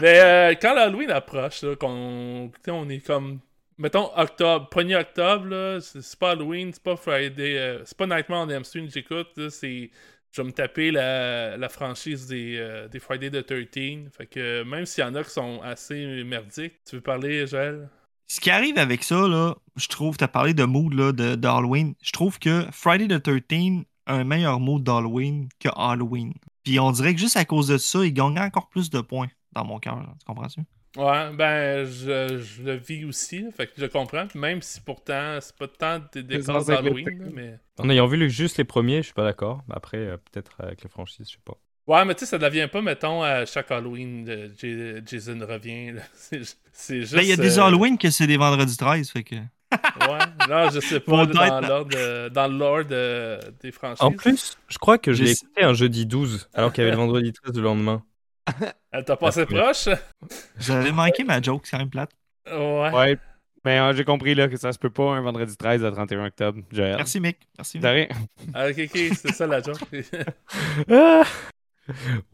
Mais euh, quand l'Halloween approche, là, qu'on, tu sais, on est comme. Mettons octobre, 1er octobre, c'est pas Halloween, c'est pas Friday, euh, c'est pas Nightmare on Elm Street j'écoute, c'est. Je vais me taper la, la franchise des, euh, des Friday the 13. Fait que même s'il y en a qui sont assez merdiques, tu veux parler, Joël? Ce qui arrive avec ça, là, je trouve, tu as parlé de mood là, de, d'Halloween. Je trouve que Friday the 13 a un meilleur mood d'Halloween que Halloween. Puis on dirait que juste à cause de ça, il gagne encore plus de points dans mon cœur. Tu comprends-tu? Ouais, ben, je, je le vis aussi, là, fait que je comprends, même si pourtant, c'est pas tant des décors d'Halloween, mais... En ayant vu le- juste les premiers, je suis pas d'accord. Après, euh, peut-être avec les franchises, je sais pas. Ouais, mais tu sais, ça devient pas, mettons, à chaque Halloween, euh, J- Jason revient. C'est ju- c'est juste... Ben, il y a des euh, Halloween que c'est des vendredis 13, fait que. Ouais, non, je sais pas, dans l'ordre de- dans le lore de- des franchises. En plus, je crois que je l'ai écouté un jeudi 12, alors qu'il y avait le vendredi 13 le lendemain. Elle t'a passé proche? J'avais manqué ma joke, c'est quand même plate. Ouais. ouais. Mais euh, j'ai compris là, que ça se peut pas un vendredi 13 à 31 octobre, Joël. Merci, Mick. Merci. Mick. rien. Ah, ok, ok, c'est ça la joke.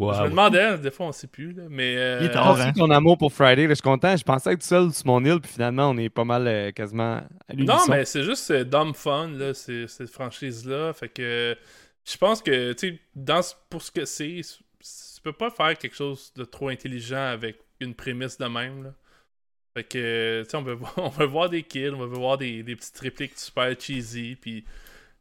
Ah Je me demandais, des fois on sait plus, là, mais... euh, Il est tard, Merci hein. ton amour pour Friday, là, je suis content. Je pensais être seul sur mon île, puis finalement, on est pas mal euh, quasiment à. Non, mais c'est juste euh, dumb fun, là, cette franchise-là. Fait que je pense que, tu sais, dans ce- pour ce que c'est, peux pas faire quelque chose de trop intelligent avec une prémisse de même, là. Fait que, tu sais, on veut, voir, on veut voir des kills, on veut voir des, des petites répliques super cheesy, puis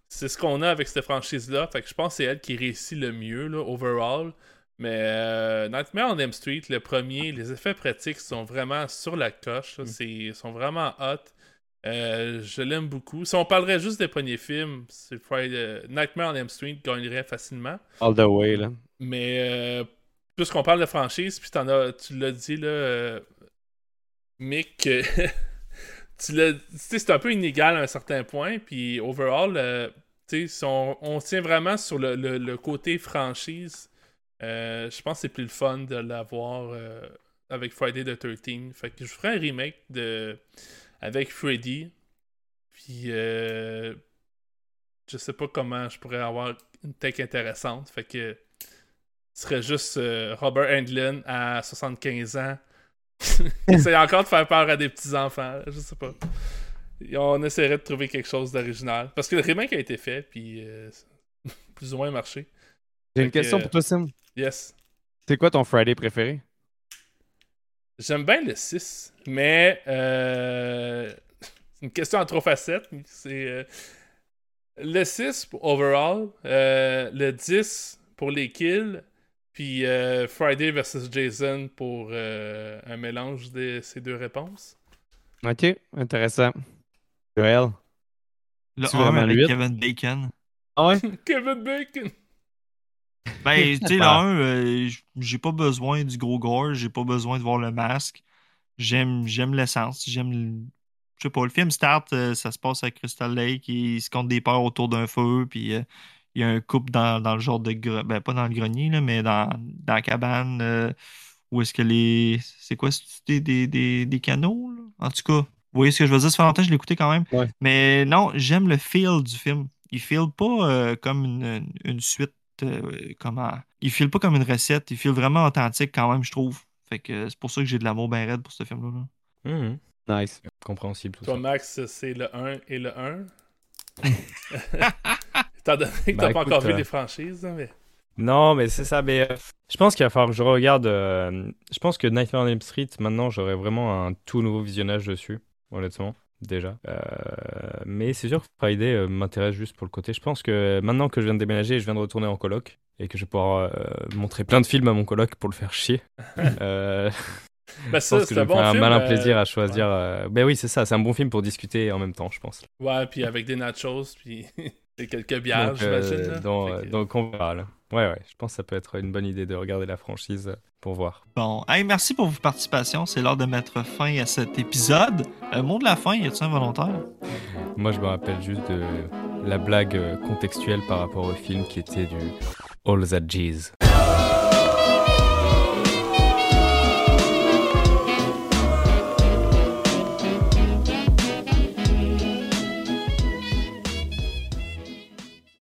c'est ce qu'on a avec cette franchise-là. Fait que je pense que c'est elle qui réussit le mieux, là, overall. Mais euh, Nightmare on Elm Street, le premier, les effets pratiques sont vraiment sur la coche. C'est- Ils sont vraiment hot. Euh, je l'aime beaucoup. Si on parlerait juste des premiers films, c'est Friday- Nightmare on Elm Street gagnerait facilement. All the way, là. Mais euh, puisqu'on parle de franchise, puis t'en as, tu l'as dit là, euh, Mick, euh, tu l'as, tu sais, c'est un peu inégal à un certain point. Puis overall, euh, tu sais, si on, on tient vraiment sur le, le- le côté franchise, euh, je pense que c'est plus le fun de l'avoir euh, avec Friday the 13. Fait que je ferai un remake de avec Freddy. Puis euh, je sais pas comment je pourrais avoir une tech intéressante. Fait que ce serait juste euh, Robert Englund à 75 ans. Essaye encore de faire peur à des petits-enfants. Je sais pas. Et on essaierait de trouver quelque chose d'original. Parce que le remake a été fait, puis euh, plus ou moins marché. J'ai une question euh, pour toi, Sim. Yes. C'est quoi ton Friday préféré? J'aime bien le 6, mais euh, c'est une question à trois facettes. C'est euh, le 6 pour overall, euh, le 10 pour les kills, puis euh, Friday versus Jason pour euh, un mélange de ces deux réponses. Ok, intéressant. Joël? Le Tu 1 vraiment avec? Kevin Bacon. Ah ouais? Kevin Bacon! Ben, tu sais. 1, euh, j'ai pas besoin du gros gore, j'ai pas besoin de voir le masque. J'aime j'aime l'essence, j'aime le... Je sais pas, le film start, euh, ça se passe à Crystal Lake, il se compte des peurs autour d'un feu, puis euh, il y a un couple dans, dans le genre de... gre- Ben, pas dans le grenier, là, mais dans, dans la cabane, euh, où est-ce que les... C'est quoi, c'est des, des, des, des canaux, là? En tout cas, vous voyez ce que je veux dire? Ça fait longtemps je l'ai écouté quand même. Ouais. Mais non, j'aime le feel du film. Il feel pas euh, comme une, une suite euh, comment. Il file pas comme une recette, il file vraiment authentique quand même, je trouve. Fait que c'est pour ça que j'ai de l'amour bien raide pour ce film-là. là. Mhm. Nice. Compréhensible tout Toi, ça. Max, c'est le 1 et le 1. Étant donné que t'as pas écoute, encore vu euh, les franchises, hein, mais... Non, mais c'est ça. Mais euh, je pense qu'il va falloir que je regarde. euh, je pense que Nightmare on Elm Street, maintenant, j'aurai vraiment un tout nouveau visionnage dessus, honnêtement, déjà. Euh, mais c'est sûr que Friday euh, m'intéresse juste pour le côté. Je pense que maintenant que je viens de déménager, je viens de retourner en coloc et que je vais pouvoir euh, montrer plein de films à mon coloc pour le faire chier. Ben, je pense que un bon un film. malin euh, plaisir à choisir. euh, Ben oui, c'est ça. C'est un bon film pour discuter en même temps, je pense. Ouais, puis avec des nachos, puis et quelques bières, donc, j'imagine. donc, euh, donc on verra. là. Ouais, ouais. Je pense que ça peut être une bonne idée de regarder la franchise euh, pour voir. Bon, hey, merci pour votre participation. C'est l'heure de mettre fin à cet épisode. Euh, mot de la fin, y a-t-il un volontaire? Moi, je me rappelle juste de la blague euh, contextuelle par rapport au film qui était du All That Jizz.